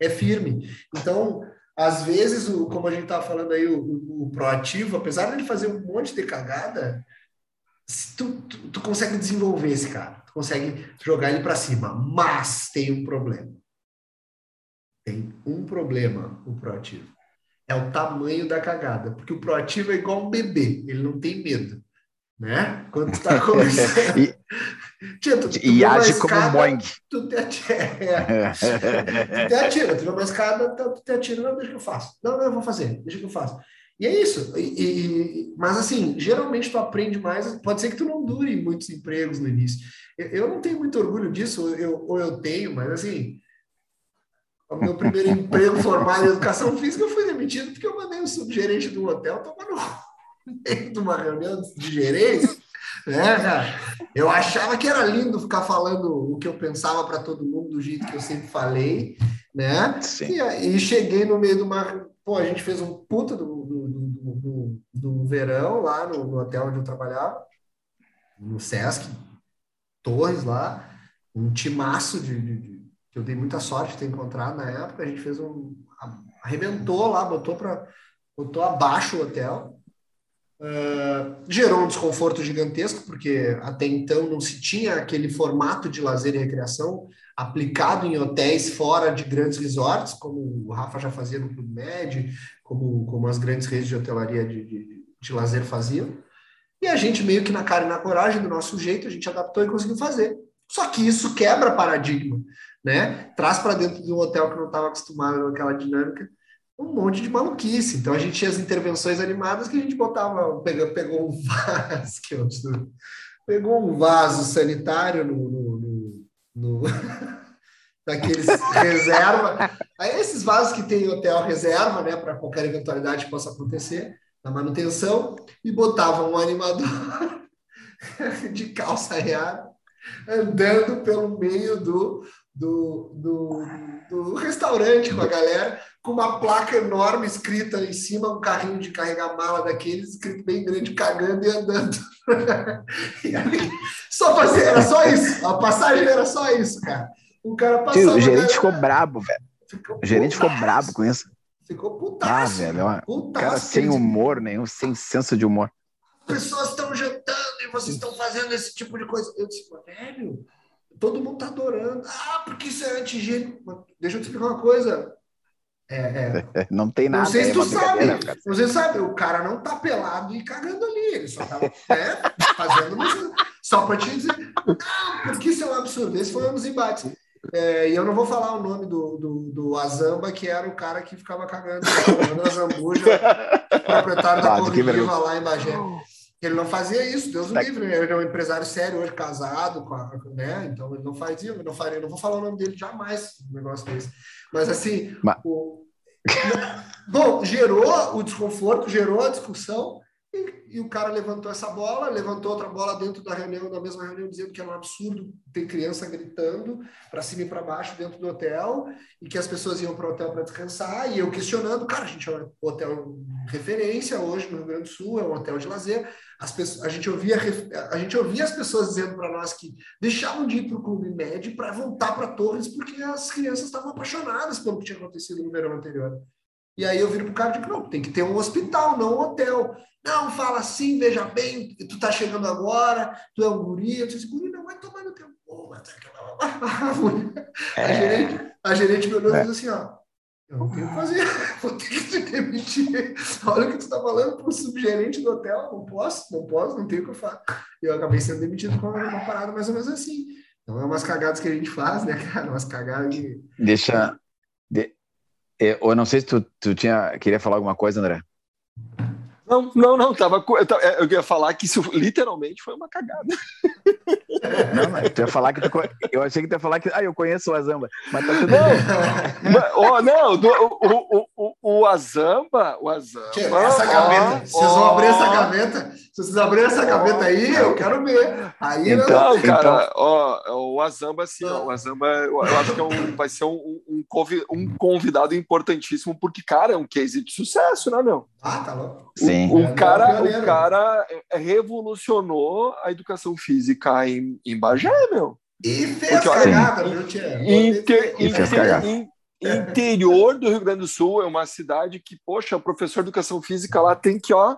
é firme. Então, às vezes, o, como a gente estava falando aí, o, o, o, proativo, apesar de ele fazer um monte de cagada, tu, tu, tu consegue desenvolver esse cara consegue jogar ele para cima. Mas tem um problema. Tem um problema o proativo. É o tamanho da cagada. Porque o proativo é igual um bebê, ele não tem medo. Né? Quando tu tá começando. e, Tia, tu, tu e age escada, como um boing. Tu te atira. É. tu te atira, tu vê uma escada, tu te atira, não, deixa que eu faço. Não, não, eu vou fazer, deixa que eu faço. E é isso. E, e, mas, assim, geralmente tu aprende mais. Pode ser que tu não dure muitos empregos no início. Eu, eu não tenho muito orgulho disso, eu, ou eu tenho, mas, assim, o meu primeiro emprego formal em educação física, eu fui demitido porque eu mandei o subgerente do hotel tomar no meio de uma reunião de gerência. Né, cara? Eu achava que era lindo ficar falando o que eu pensava para todo mundo do jeito que eu sempre falei, né? E, e, cheguei no meio de uma. Pô, a gente fez um puta do, verão lá no, no, hotel onde eu trabalhava, no Sesc, Torres lá, um timaço de, de, de, que eu dei muita sorte de ter encontrado na época. A gente fez um. arrebentou lá, botou para botou abaixo o hotel. Uh, gerou um desconforto gigantesco, porque até então não se tinha aquele formato de lazer e recreação aplicado em hotéis fora de grandes resorts, como o Rafa já fazia no Clube Med, como, como as grandes redes de hotelaria de, de, de lazer faziam. E a gente, meio que na cara e na coragem, do nosso jeito, a gente adaptou e conseguiu fazer. Só que isso quebra paradigma, né? Traz para dentro de um hotel que não estava acostumado com aquela dinâmica um monte de maluquice. Então a gente tinha as intervenções animadas que a gente botava, pegou, pegou um vaso, que eu, pegou um vaso sanitário no, no, no, no daqueles reserva. Aí esses vasos que tem hotel reserva, né, para qualquer eventualidade que possa acontecer na manutenção, e botava um animador de calça reada andando pelo meio do, do, do, do, restaurante com a galera, com uma placa enorme escrita em cima, um carrinho de carregar mala daqueles, escrito bem grande, cagando e andando. e aí, só fazer, era só isso. A passagem era só isso, cara. O cara passou. o gerente ficou brabo, velho. O gerente ficou brabo com isso. Ficou putaço. Ah, velho. Putaço, cara sem humor nenhum, sem senso de humor. Pessoas estão jantando e vocês estão fazendo esse tipo de coisa. Eu disse, velho, todo mundo tá adorando. Ah, porque isso é antigênico. Deixa eu te explicar uma coisa. É, é. Não tem nada. Não sei se é tu sabe. Você sabe, o cara não tá pelado e cagando ali. Ele só tava né, fazendo só para te dizer. Ah, porque isso é um absurdo. Esse foi um dos embates. É, e eu não vou falar o nome do, do, do Azamba, que era o cara que ficava cagando na Zambuja, proprietário da Corriva lá em Bagé. Ele não fazia isso, Deus o tá. livre. Ele é um empresário sério hoje, casado, né? Então ele não fazia, eu não faria, não vou falar o nome dele jamais, um negócio desse. Mas assim, Mas... O... bom, gerou o desconforto, gerou a discussão, E, e, o cara levantou essa bola, levantou outra bola dentro da reunião, da mesma reunião, dizendo que era um absurdo ter criança gritando para cima e para baixo dentro do hotel e que as pessoas iam para o hotel para descansar. E eu questionando, cara, a gente é um hotel referência hoje no Rio Grande do Sul, é um hotel de lazer. As pessoas, a, gente ouvia, a gente ouvia as pessoas dizendo para nós que deixavam de ir para o Clube Med para voltar para Torres porque as crianças estavam apaixonadas pelo que tinha acontecido no verão anterior. E aí eu viro pro cara e digo, não, tem que ter um hospital, não um hotel. Não, fala assim, veja bem, tu tá chegando agora, tu é um guri. Eu disse, guri, não vai tomar no teu... É. A, gerente, a gerente me olhou e disse assim, ó, eu não tenho que fazer, vou ter que te demitir. Olha o que tu tá falando pro subgerente do hotel, não posso, não posso, não tenho o que eu faço. Eu acabei sendo demitido com uma parada mais ou menos assim. Então é umas cagadas que a gente faz, né, cara? Umas cagadas de... Deixa... De... É, eu não sei se tu, tu tinha, queria falar alguma coisa, André. Não, não, não, tava, eu, é, eu ia falar que isso literalmente foi uma cagada. Não, mas tu ia falar que tu, eu achei que tu ia falar que ah, eu conheço o Azamba, mas tá tudo não, mas, oh, não, do, o, o, o, Azamba, o Azamba. essa gaveta, oh, vocês vão abrir essa gaveta, se vocês abrirem essa gaveta aí, eu quero ver. Aí então, não, cara, então... Ó, o Azamba, assim, o Azamba, eu acho que é um, vai ser um, um, um convidado importantíssimo, porque, cara, é um case de sucesso, né, meu? Ah, tá louco. Sim. O, o cara, o cara revolucionou a educação física em, em Bagé, meu. E fez Porque, cagada, viu? Inter, inter, interior do Rio Grande do Sul é uma cidade que, poxa, o professor de educação física lá tem que, ó,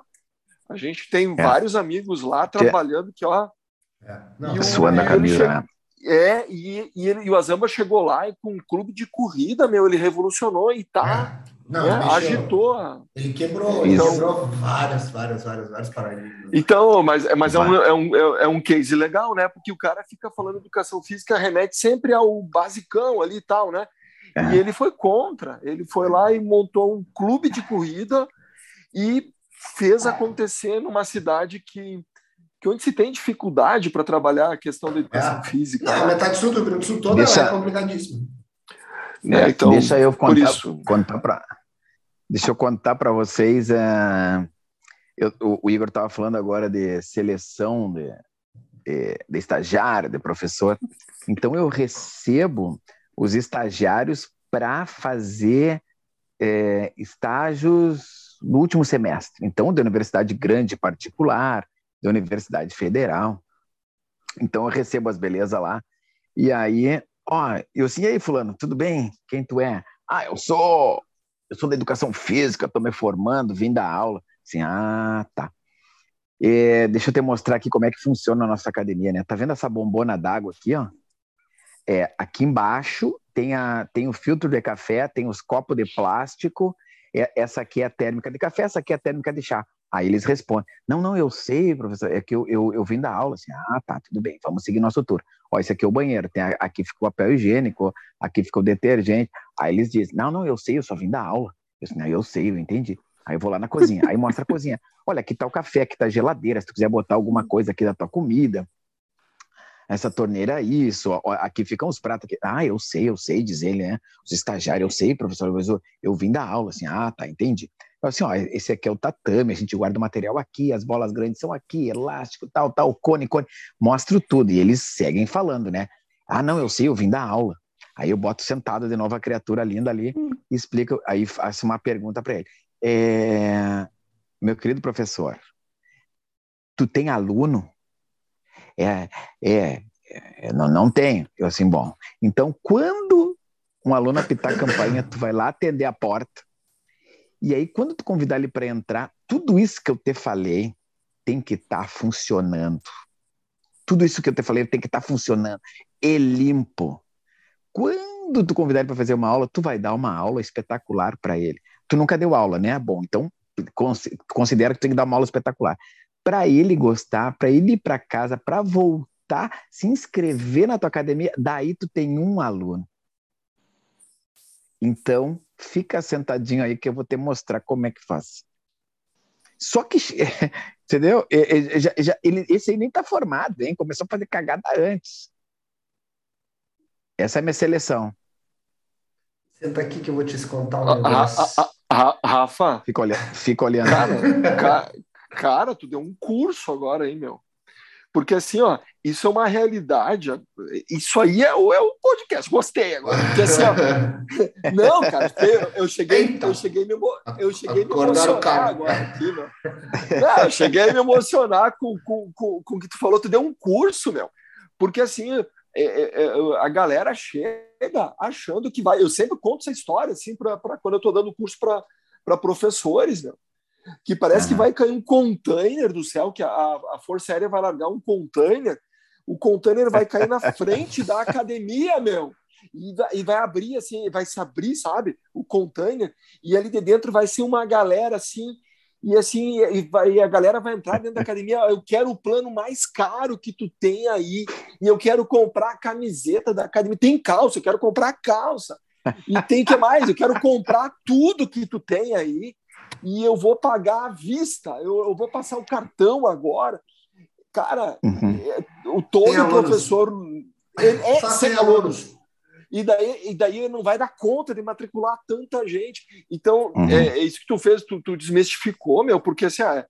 a gente tem é. vários amigos lá trabalhando que, ó. É. Não, suando a camisa, né? É, e, e, ele, e o Azamba chegou lá com um clube de corrida, meu, ele revolucionou e tá. É. Não, né, agitou. Ele quebrou, ele então, quebrou várias, várias, várias, várias paradigmas. Então, mas, mas é, um, é, um, é um case legal, né? Porque o cara fica falando educação física, remete sempre ao basicão ali e tal, né? É. E ele foi contra. Ele foi lá e montou um clube de corrida e fez acontecer numa cidade que que onde se tem dificuldade para trabalhar a questão da educação é. física. Não, né? metade sul do Rio Grande do Sul toda deixa, é complicadíssimo. É, então, deixa eu contar, contar para deixa eu contar para vocês. Uh, eu, o, o, Igor estava falando agora de seleção de, de, de estagiário, de professor. Então eu recebo os estagiários para fazer é, estágios no último semestre. Então, da universidade grande particular, da Universidade Federal. Então eu recebo as belezas lá. E aí, ó, eu assim, e aí, fulano, tudo bem? Quem tu é? Ah, eu sou, eu sou da educação física, estou me formando, vim da aula. Assim, ah, tá. É, deixa eu te mostrar aqui como é que funciona a nossa academia, né? Tá vendo essa bombona d'água aqui, ó? É, aqui embaixo tem, a, tem o filtro de café, tem os copos de plástico. É, essa aqui é a térmica de café, essa aqui é a térmica de chá. Aí eles respondem: Não, não, eu sei, professor, é que eu, eu, eu vim da aula. Assim, ah, tá, tudo bem, vamos seguir nosso tour. Ó, esse aqui é o banheiro, tem, aqui ficou o papel higiênico, aqui ficou o detergente. Aí eles dizem: Não, não, eu sei, eu só vim da aula. Eu disse, não, eu sei, eu entendi. Aí eu vou lá na cozinha, aí mostra a cozinha. Olha, aqui tá o café, aqui tá a geladeira, se tu quiser botar alguma coisa aqui da tua comida. Essa torneira é isso, ó, aqui ficam os pratos. Aqui. Ah, eu sei, eu sei, diz ele, né? Os estagiários, eu sei, professor, eu, eu vim da aula, assim, ah, tá, entendi. Assim, ó, esse aqui é o tatame, a gente guarda o material aqui, as bolas grandes são aqui, elástico, tal, tal, cone, cone. Mostro tudo. E eles seguem falando, né? Ah, não, eu sei, eu vim da aula. Aí eu boto sentado de novo a criatura linda ali hum. e explico, aí faço uma pergunta para ele. É, meu querido professor, tu tem aluno? É, é, é não, não tenho. Eu assim, bom, então quando um aluno apitar a campainha, tu vai lá atender a porta, e aí, quando tu convidar ele para entrar, tudo isso que eu te falei tem que estar tá funcionando. Tudo isso que eu te falei tem que estar tá funcionando. E limpo. Quando tu convidar ele para fazer uma aula, tu vai dar uma aula espetacular para ele. Tu nunca deu aula, né? Bom, então considera que tu tem que dar uma aula espetacular. Para ele gostar, para ele ir para casa, para voltar, se inscrever na tua academia, daí tu tem um aluno. Então, fica sentadinho aí que eu vou te mostrar como é que faz. Só que, entendeu? Já, já, ele, esse aí nem tá formado, hein? Começou a fazer cagada antes. Essa é a minha seleção. Senta aqui que eu vou te contar um negócio. Rafa? Fica olhando. Fica olhando. Cara, Cara, tu deu um curso agora, hein, meu? Porque assim, ó, isso é uma realidade. Isso aí é, o, é o podcast. Gostei agora. Porque assim, ó, não, cara, eu, eu cheguei, Eita. eu cheguei me, eu cheguei me emocionar agora aqui, meu. Não, eu cheguei a me emocionar com, com, com, com o que tu falou. Tu deu um curso, meu. Porque assim, é, é, é a galera chega achando que vai. Eu sempre conto essa história assim para quando eu estou dando curso para professores, meu que parece uhum. que vai cair um container do céu, que a, a Força Aérea vai largar um container, o container vai cair na frente da academia, meu. E vai, e vai, abrir assim, vai se abrir, sabe? O container, e ali de dentro vai ser uma galera assim, e assim, e, vai, e a galera vai entrar dentro da academia. Eu quero o plano mais caro que tu tem aí, e eu quero comprar a camiseta da academia. Tem calça, eu quero comprar calça. E tem que mais, eu quero comprar tudo que tu tem aí e eu vou pagar à vista, eu, eu vou passar o cartão agora. Cara, uhum. é, o todo professor ele é sem alunos. E daí, e daí não vai dar conta de matricular tanta gente. Então, uhum. é, é, isso que tu fez, tu, tu desmistificou, meu, porque assim, ah,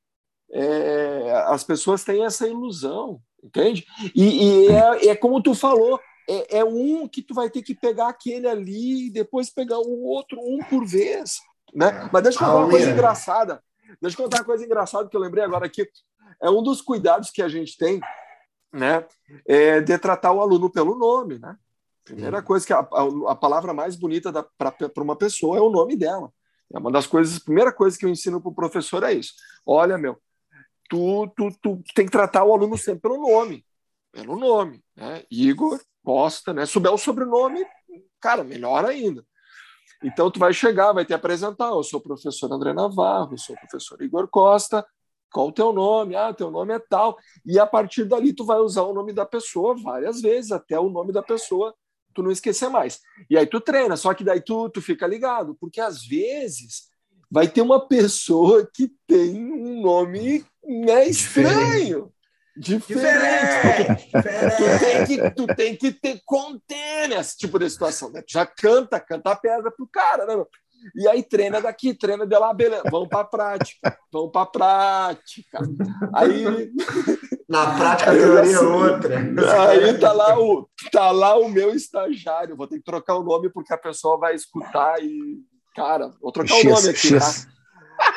é, as pessoas têm essa ilusão, entende? E, e é, é como tu falou, é, é, um que tu vai ter que pegar aquele ali e depois pegar o outro, um por vez. Né? Mas deixa eu contar uma coisa engraçada. Deixa eu contar uma coisa engraçada que eu lembrei agora aqui. É um dos cuidados que a gente tem, né? É de tratar o aluno pelo nome, né? Primeira coisa que a, a, a palavra mais bonita para uma pessoa é o nome dela. É uma das coisas, a primeira coisa que eu ensino para o professor é isso. Olha, meu, tu, tu, tu tem que tratar o aluno sempre pelo nome. Pelo nome, né? Igor Costa, né? Souber o sobrenome, cara, melhor ainda. Então, tu vai chegar, vai te apresentar, eu sou o professor André Navarro, eu sou o professor Igor Costa, qual o teu nome? Ah, teu nome é tal. E a partir dali tu vai usar o nome da pessoa várias vezes, até o nome da pessoa tu não esquecer mais. E aí tu treina, só que daí tu, tu fica ligado, porque às vezes vai ter uma pessoa que tem um nome né, estranho. Diferente. Diferente. Tu, tem que, tu tem que ter conter esse tipo de situação. Né? Já canta, canta a pedra pro cara, né? E aí treina daqui, treina de lá, beleza. Vamos para prática, vamos para prática. Aí na prática a teoria é outra. Aí tá lá o tá lá o meu estagiário. Vou ter que trocar o nome porque a pessoa vai escutar e cara, vou trocar X, o nome aqui. X. Tá?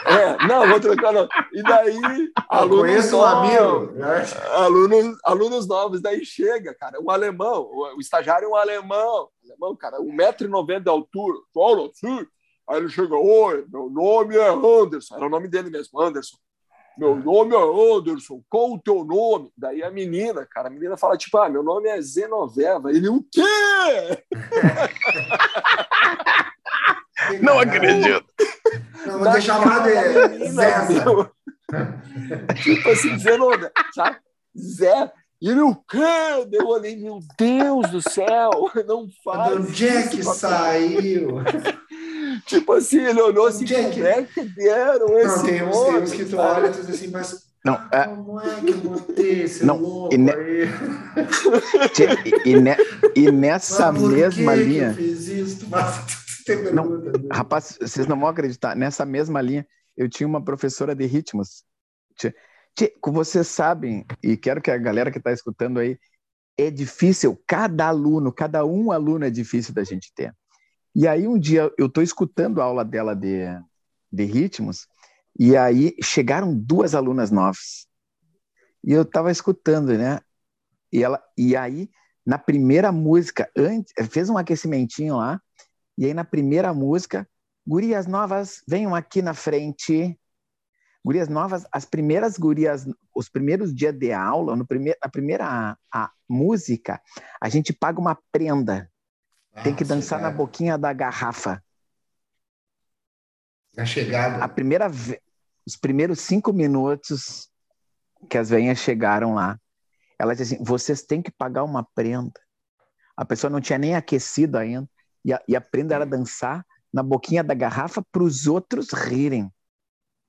É, não, vou trocar não. E daí, alunos conheço um amigo. Né? Alunos, alunos novos, daí chega, cara, um alemão, o, estagiário é um alemão, alemão, cara, 1,90m de altura, fala assim. Aí ele chega, oi, meu nome é Anderson, era o nome dele mesmo, Anderson. Meu nome é Anderson, qual o teu nome? Daí a menina, cara, a menina fala, tipo, ah, meu nome é Zenoveva. Ele, o quê? Não acredito. Não, vou deixar lá de Zé. tipo assim, Zé, sabe? Zé. E ele, o quê? Eu olhei, meu Deus do céu, não faz. Onde é que saiu? tipo assim, ele olhou assim, onde é que, é que deram esse Não, tem uns, tem uns que tu olha e tu diz assim, mas não, é... Como é que eu botei esse não, louco e, ne... e, ne... e, nessa mesma linha. Que eu fiz isso? Mas não, rapaz, vocês não vão acreditar. Nessa mesma linha, eu tinha uma professora de ritmos. Como vocês sabem, e quero que a galera que está escutando aí, é difícil, cada aluno, cada um aluno é difícil da gente ter. E aí um dia eu estou escutando a aula dela de, de ritmos, e aí chegaram duas alunas novas. E eu estava escutando, né? E, ela, e aí, na primeira música, antes, fez um aquecimentinho lá, e aí na primeira música, gurias novas, venham aqui na frente. Gurias novas, as primeiras gurias, os primeiros dias de aula, no primeiro, na primeira a, a música, a gente paga uma prenda. Ah, Tem que dançar na boquinha da garrafa. A chegada. A primeira, os primeiros cinco minutos que as venhas chegaram lá, ela disse assim: vocês têm que pagar uma prenda. A pessoa não tinha nem aquecido ainda e, a, e aprenda a dançar na boquinha da garrafa para os outros rirem.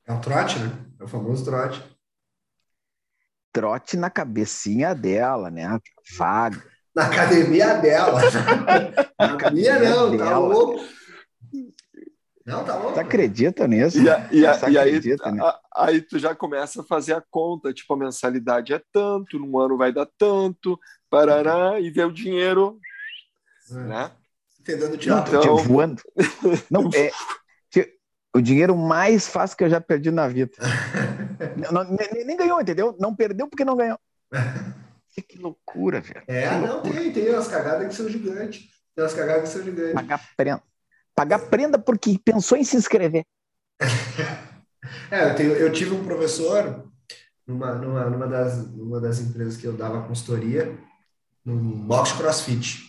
É um trote, né? É o famoso trote. Trote na cabecinha dela, né? Vaga. Na academia dela. na academia não, tá louco. Não, tá louco. Tu acredita nisso? E, a, e, a, e aí, né? a- aí tu já começa a fazer a conta, tipo, a mensalidade é tanto, num ano vai dar tanto, parará, e vê o dinheiro, É. né? Entendendo Não, teatro. Então- voando. Não, é, o dinheiro mais fácil que eu já perdi na vida. Não- nem, nem ganhou, entendeu? Não perdeu porque não ganhou. Que loucura, velho. É, Que não, loucura. tem, tem umas cagadas que são gigantes. Tem umas cagadas que são gigantes. Pagar prenda. Pagar prenda porque pensou em se inscrever. É, eu, tenho- eu tive um professor numa, numa, numa, das, numa das empresas que eu dava consultoria, no box crossfit.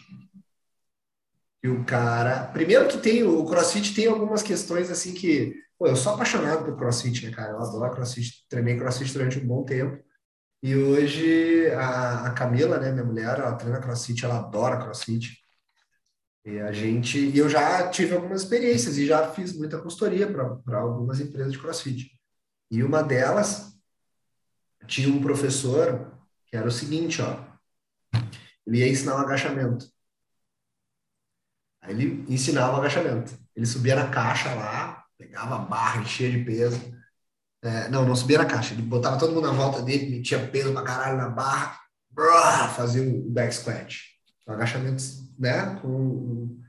E o cara. Primeiro que tem, o crossfit tem algumas questões assim que. Pô, eu sou apaixonado por crossfit, né, cara? Eu adoro crossfit, treinei crossfit durante um bom tempo. E hoje a, a Camila, né, minha mulher, ela treina crossfit, ela adora crossfit. E a gente, e eu já tive algumas experiências e já fiz muita consultoria para algumas empresas de CrossFit. E uma delas tinha um professor que era o seguinte, ó, ele ia ensinar um agachamento. Aí ele ensinava o agachamento. Ele subia na caixa lá, pegava a barra enchia de peso. É, não, não subia na caixa. Ele botava todo mundo na volta dele, metia peso pra caralho na barra, brrr, fazia o back squat. O agachamento, né, com,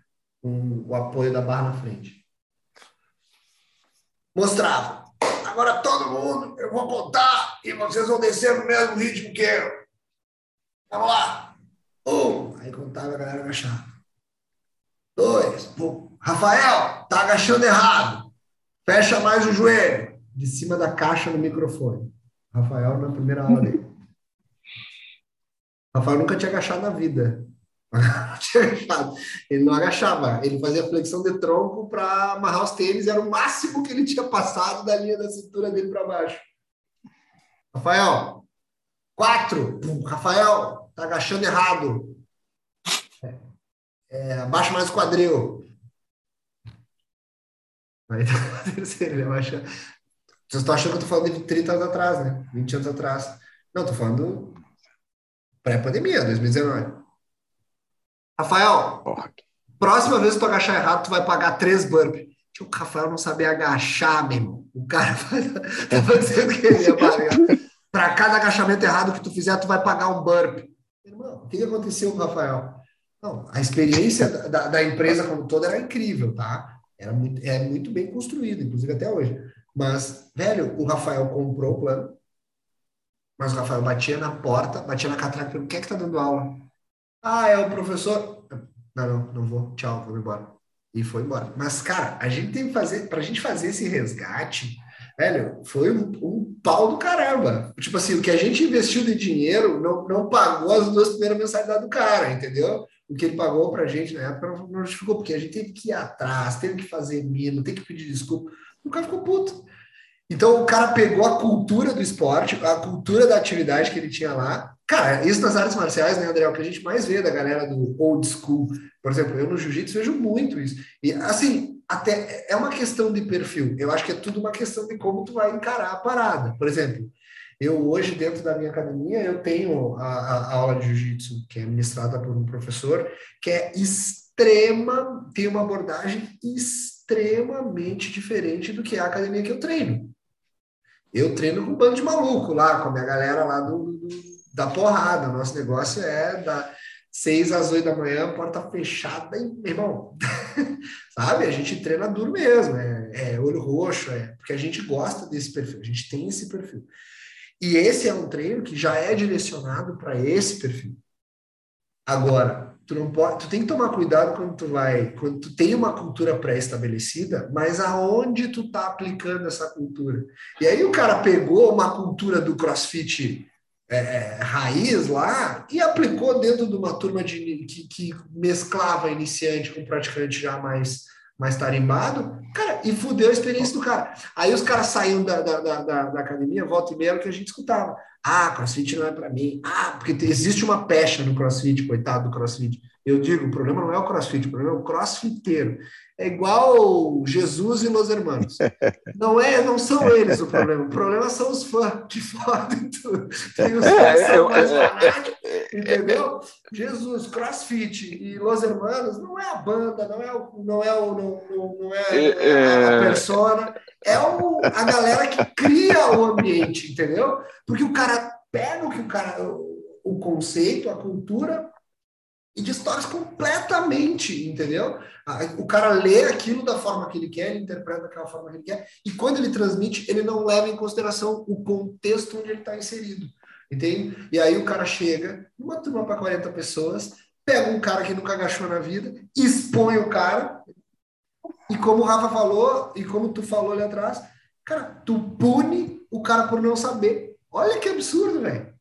com o apoio da barra na frente. Mostrava. Agora todo mundo, eu vou contar e vocês vão descer no mesmo ritmo que eu. Vamos lá. Um. Aí contava a galera agachava. Dois. Rafael, tá agachando errado. Fecha mais o joelho. De cima da caixa no microfone. Rafael na primeira aula dele. Rafael nunca tinha agachado na vida. Ele não agachava, ele fazia flexão de tronco para amarrar os tênis, era o máximo que ele tinha passado da linha da cintura dele para baixo. Rafael, quatro. Pum, Rafael, tá agachando errado. É, abaixa mais o quadril. Aí tá terceiro, ele abaixa. Vocês estão achando que eu tô falando de 30 anos atrás, né? 20 anos atrás. Não, tô falando pré-pandemia, 2019. Rafael, Porra, próxima vez que tu agachar errado, tu vai pagar três burpees. Tio, o Rafael não sabia agachar, meu irmão. O cara tava dizendo que ele ia pagar. Para cada agachamento errado que tu fizer, tu vai pagar um burpee. Irmão, o que aconteceu com o Rafael? Não, a experiência da, da empresa como toda era incrível, tá? Era muito, é muito bem construído, inclusive até hoje. Mas, velho, o Rafael comprou o plano, mas o Rafael batia na porta, batia na catraca, perguntou, quem é que tá dando aula? Ah, é o professor. Não, não, não vou. Tchau, vou embora. E foi embora. Mas, cara, a gente tem que fazer, pra gente fazer esse resgate, velho, foi um, um pau do caramba. Tipo assim, o que a gente investiu de dinheiro não, não pagou as duas primeiras mensalidades do cara, entendeu? O que ele pagou pra gente na época não, não justificou, porque a gente teve que ir atrás, teve que fazer mino, teve que pedir desculpa. O cara ficou puto. Então o cara pegou a cultura do esporte, a cultura da atividade que ele tinha lá. Cara, isso nas artes marciais, né, André? É o que a gente mais vê da galera do old school. Por exemplo, eu no jiu-jitsu vejo muito isso. E assim, até é uma questão de perfil. Eu acho que é tudo uma questão de como tu vai encarar a parada. Por exemplo, eu hoje dentro da minha academia eu tenho a, a, aula de jiu-jitsu que é ministrada por um professor que é extrema, tem uma abordagem extremamente diferente do que é a academia que eu treino. Eu treino com um bando de maluco lá, com a minha galera lá do, do da porrada. Nosso negócio é da seis às oito da manhã, porta fechada, e, meu irmão, sabe? A gente treina duro mesmo, é, é, olho roxo, é porque a gente gosta desse perfil, a gente tem esse perfil. E esse é um treino que já é direcionado para esse perfil. Agora, tu não pode, tu tem que tomar cuidado quando tu vai, quando tu tem uma cultura pré-estabelecida, mas aonde tu tá aplicando essa cultura? E aí o cara pegou uma cultura do CrossFit é, raiz lá e aplicou dentro de uma turma de, que, que mesclava iniciante com praticante já mais, mais tarimbado, cara, e fudeu a experiência do cara. Aí os caras saíam da, da, da, da academia, volta e meia, o que a gente escutava. Ah, crossfit não é para mim. Ah, porque existe uma pecha no crossfit, coitado do crossfit. Eu digo, o problema não é o crossfit, o problema é o crossfiteiro. É igual Jesus e Los Hermanos. Não, é, não são eles o problema, o problema são os fãs de fora tudo. Tem os fãs que são mais fanáticos, entendeu? Jesus, crossfit e Los Hermanos não é a banda, não é o, não é o, não, não é, a persona, é o, a galera que cria o ambiente, entendeu? Porque o cara pega o que o cara, o conceito, a cultura e distorce completamente, entendeu? O cara lê aquilo da forma que ele quer, ele interpreta daquela forma que ele quer, e quando ele transmite, ele não leva em consideração o contexto onde ele está inserido, entende? E aí o cara chega, numa turma para 40 pessoas, pega um cara que nunca agachou na vida, expõe o cara, e como o Rafa falou, e como tu falou ali atrás, cara, tu pune o cara por não saber. Olha que absurdo, velho.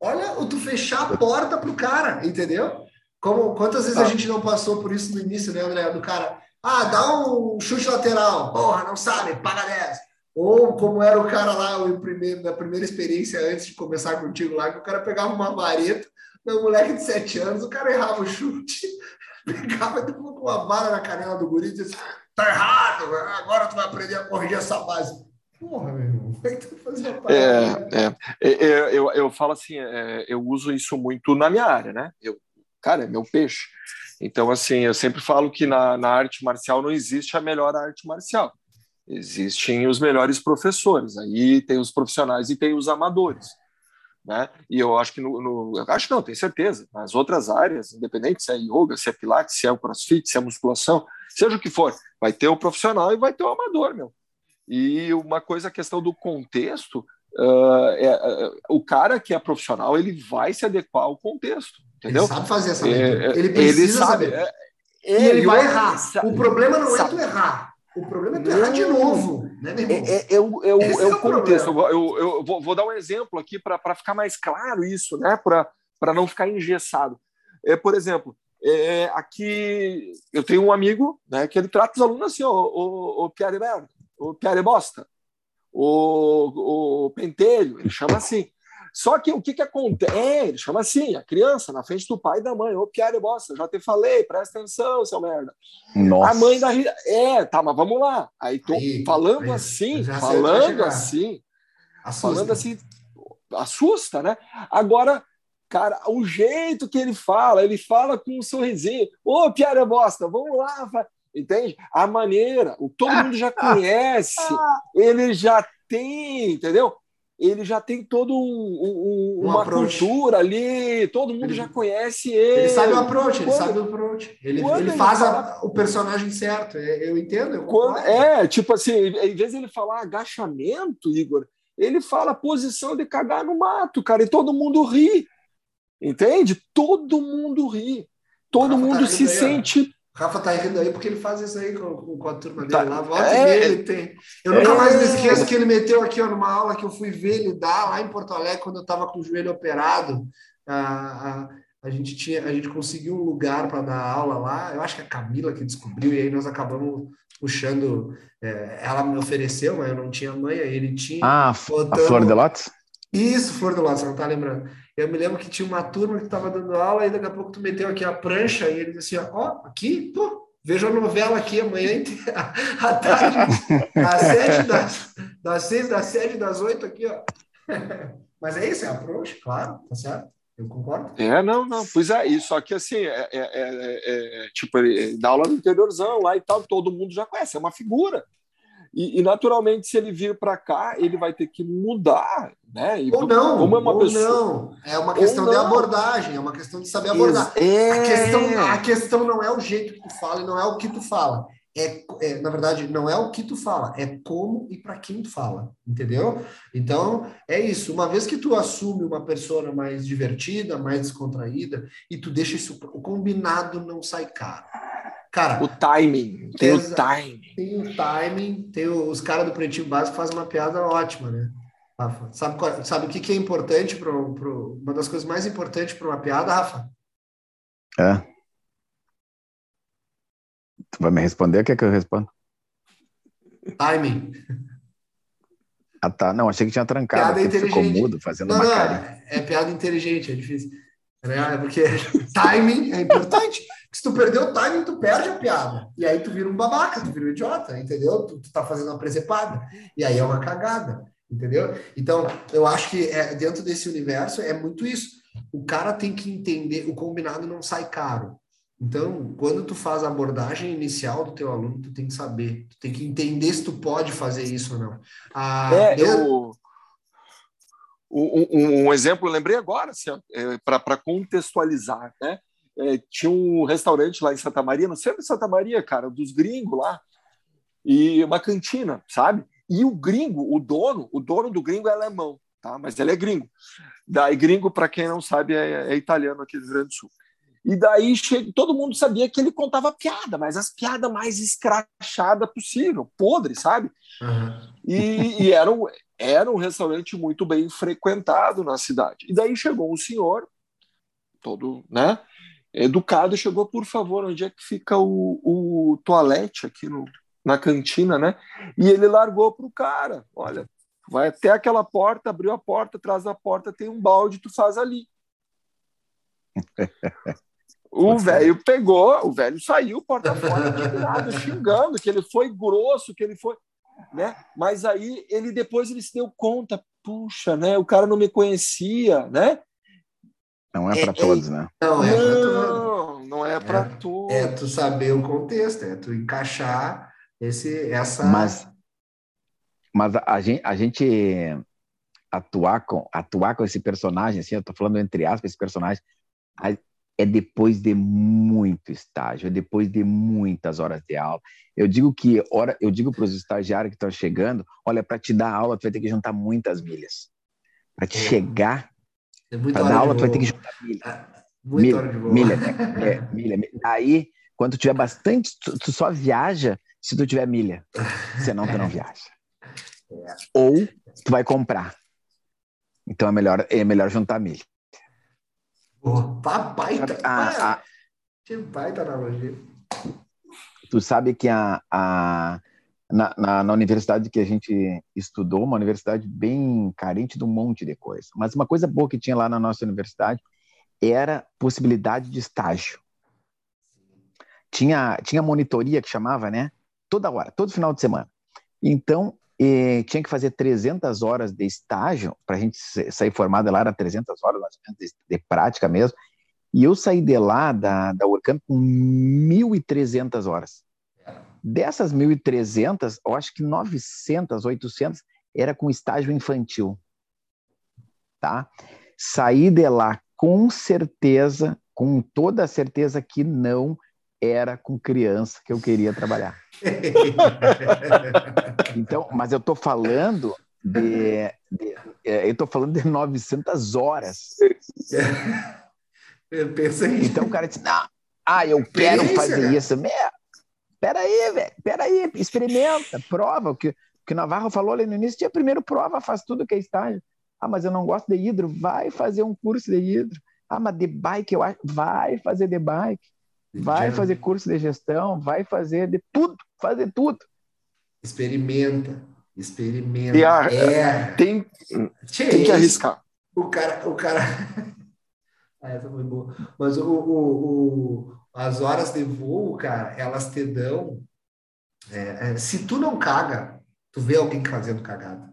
Olha o tu fechar a porta pro cara, entendeu? Como, quantas vezes a tá. gente não passou por isso no início, né, André? Do cara, ah, dá um chute lateral, porra, não sabe, paga 10. Ou como era o cara lá, o primeiro, na primeira experiência antes de começar contigo lá, que o cara pegava uma vareta, meu moleque de 7 anos, o cara errava o chute, pegava e com uma bala na canela do guri e disse, tá errado, agora tu vai aprender a corrigir essa base. Porra, meu irmão, como é que tu fazia é, é, é, eu, eu falo assim, é, eu uso isso muito na minha área, né? Eu cara, é meu peixe. Então, assim, eu sempre falo que na, na arte marcial não existe a melhor arte marcial. Existem os melhores professores. Aí tem os profissionais e tem os amadores. Né? E eu acho que no, no acho não, tenho certeza. Nas outras áreas, independente se é yoga, se é pilates, se é o crossfit, se é musculação, seja o que for, vai ter o profissional e vai ter o amador, meu. E uma coisa, a questão do contexto, uh, é, uh, o cara que é profissional, ele vai se adequar ao contexto. Entendeu? Ele sabe fazer essa leitura. É, ele precisa ele sabe, saber. É, e ele vai errar. O problema não é tu errar. O problema é tu errar de novo. Né, é, é, é, é, o, é o contexto. Eu, eu, eu vou, vou, dar um exemplo aqui para ficar mais claro isso, né? para não ficar engessado. É, por exemplo, é, aqui eu tenho um amigo né, que ele trata os alunos assim, o, o, o Pierre Merda, o Pierre Bosta, o, o Pentelho, ele chama assim. Só que o que, que acontece? É, ele chama assim, a criança, na frente do pai e da mãe. Ô, Pierre Bosta, já te falei, presta atenção, seu merda. Nossa. A mãe da Rita. É, tá, mas vamos lá. Aí tô aí, falando aí, assim, falando assim. Assusta. Falando assim, assusta, né? Agora, cara, o jeito que ele fala, ele fala com um sorrisinho. Ô, Pierre Bosta, vamos lá. Entende? A maneira, o todo mundo já conhece, ele já tem, entendeu? Ele já tem todo um, um, um uma cultura ali, todo mundo ele, já conhece ele. Ele sabe o approach, quando, ele sabe o approach. Ele, ele faz fala, a, o personagem certo, é, eu entendo. Eu quando, é, tipo assim, em vez de ele falar agachamento, Igor, ele fala posição de cagar no mato, cara, e todo mundo ri. Entende? Todo mundo ri. Todo mundo tá se sente Rafa tá rindo aí porque ele faz isso aí com, com a turma dele tá. lá. Volta é, ele tem. Eu nunca é, mais me esqueço que ele meteu aqui ó, numa aula que eu fui ver ele dar lá em Porto Alegre quando eu estava com o joelho operado. A, a, a, gente tinha, a gente conseguiu um lugar para dar aula lá. Eu acho que a Camila que descobriu e aí nós acabamos puxando. É, ela me ofereceu, mas eu não tinha mãe, aí ele tinha. Ah, botando... a Flor de Lotes? Isso, Flor do Lotes, não tá lembrando. Eu me lembro que tinha uma turma que estava dando aula e daqui a pouco tu meteu aqui a prancha e ele disse assim, ó, aqui, pô, vejo a novela aqui amanhã inteira, à tarde, das sete, das, das seis, das sete, das oito aqui, ó. Mas é isso, é a prancha, claro, tá certo? Eu concordo. É, não, não, pois é, isso só que assim, é, é, é, é tipo, ele dá aula no interiorzão lá e tal, todo mundo já conhece, é uma figura. E, e, naturalmente, se ele vir para cá, ele vai ter que mudar, né? E, ou não, como é uma ou pessoa... não. É uma questão de abordagem, é uma questão de saber abordar. É... A, questão, a questão não é o jeito que tu fala e não é o que tu fala. É, é, na verdade, não é o que tu fala, é como e para quem tu fala, entendeu? Então, é isso. Uma vez que tu assume uma pessoa mais divertida, mais descontraída, e tu deixa isso, o combinado não sai caro. Cara, o timing, tem o timing. Tem o timing, tem os caras do Pretinho Básico fazem uma piada ótima, né? Rafa, sabe, qual, sabe o que, que é importante para uma das coisas mais importantes para uma piada, Rafa? É. Tu vai me responder? Quer que eu responda? Timing. Ah, tá. Não, achei que tinha trancado. Piada inteligente. Ficou mudo, fazendo não, uma não, carinha. É piada inteligente, é difícil. Né? Porque timing é importante. Se tu perdeu o timing, tu perde a piada. E aí tu vira um babaca, tu vira um idiota, entendeu? Tu, tu tá fazendo uma presepada. E aí é uma cagada, entendeu? Então, eu acho que é, dentro desse universo é muito isso. O cara tem que entender, o combinado não sai caro. Então, quando tu faz a abordagem inicial do teu aluno, tu tem que saber, tu tem que entender se tu pode fazer isso ou não. Ah, é, eu... Um, um, exemplo, eu lembrei agora, assim, é, para contextualizar, né? É, tinha um restaurante lá em Santa Maria, no centro de Santa Maria, cara, dos gringos lá, e uma cantina, sabe? E o gringo, o dono, o dono do gringo é alemão, tá? Mas ele é gringo. Daí, gringo, para quem não sabe, é, é italiano aqui do Rio Grande do Sul. E daí todo mundo sabia que ele contava piada, mas as piadas mais escrachadas possível, podre, sabe? Uhum. E, e, era, um, era um restaurante muito bem frequentado na cidade. E daí chegou um senhor, todo, né, educado, chegou, por favor, onde é que fica o, o toalete aqui no, na cantina, né? E ele largou pro cara, olha, vai até aquela porta, abriu a porta, atrás da porta tem um balde, tu faz ali. O velho pegou, o velho saiu porta fora, xingando, que ele foi grosso, que ele foi. Né? Mas aí ele depois ele se deu conta, puxa, né? O cara não me conhecia, né? Não é para é, todos, né? Não, é para todos. Não é para é, todos. É tu saber o contexto, é tu encaixar esse, essa. Mas, mas a, gente, a gente atuar com, atuar com esse personagem, assim, eu tô falando entre aspas, esse personagem, é depois de muito estágio, é depois de muitas horas de aula. Eu digo que hora, eu digo para os estagiários que estão chegando, olha, para te dar aula, tu vai ter que juntar muitas milhas. Para te é. chegar, é para dar aula, tu vai ter que juntar milha. É, milha, milha, é, milha, milha. Aí, quando tiver bastante, tu, tu, só viaja se tu tiver milha. Senão tu não viaja. Ou tu vai comprar. Então é melhor, é melhor juntar milha. Oh, papai tá. Ah, ah, que baita analogia. Tu sabe que a, a, na, na, na, universidade que a gente estudou, uma universidade bem carente de um monte de coisa, mas uma coisa boa que tinha lá na nossa universidade era possibilidade de estágio. Tinha, tinha monitoria que chamava, né? Toda hora, todo final de semana. Então, e tinha que fazer 300 horas de estágio para a gente sair formada lá, era 300 horas de, de, prática mesmo. E eu saí de lá, da, da Urcamp, com 1.300 horas. Dessas 1.300, eu acho que 900, 800 era com estágio infantil. Tá? Saí de lá com certeza, com toda a certeza que não era com criança que eu queria trabalhar. então, mas eu estou falando de, de, é, eu estou falando de 900 horas. Eu pensei. Então o cara disse: não, ah, eu quero fazer isso. Pera aí, velho, pera aí, experimenta, prova. O que, o que Navarro falou ali no início, tinha primeiro prova, faz tudo que é estágio. Ah, mas eu não gosto de hidro, vai fazer um curso de hidro. Ah, mas de bike eu acho, vai fazer de bike. Vai fazer curso de gestão, vai fazer de tudo, fazer tudo. Experimenta, experimenta. E a, é. Tem, tem que arriscar. O cara, o cara. ah, essa foi boa. Mas o, o, o, as horas de voo, cara, elas te dão. É, é, se tu não caga, tu vê alguém fazendo cagada.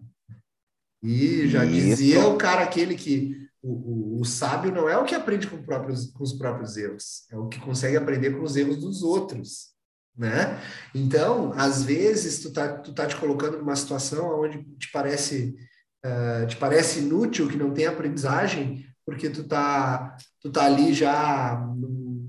E já Isso. dizia o cara aquele que o, o, o, sábio não é o que aprende com, próprios, com os próprios erros, é o que consegue aprender com os erros dos outros, né? Então, às vezes, tu tá, tu tá te colocando numa situação onde te parece, uh, te parece inútil, que não tem aprendizagem, porque tu tá, tu tá ali já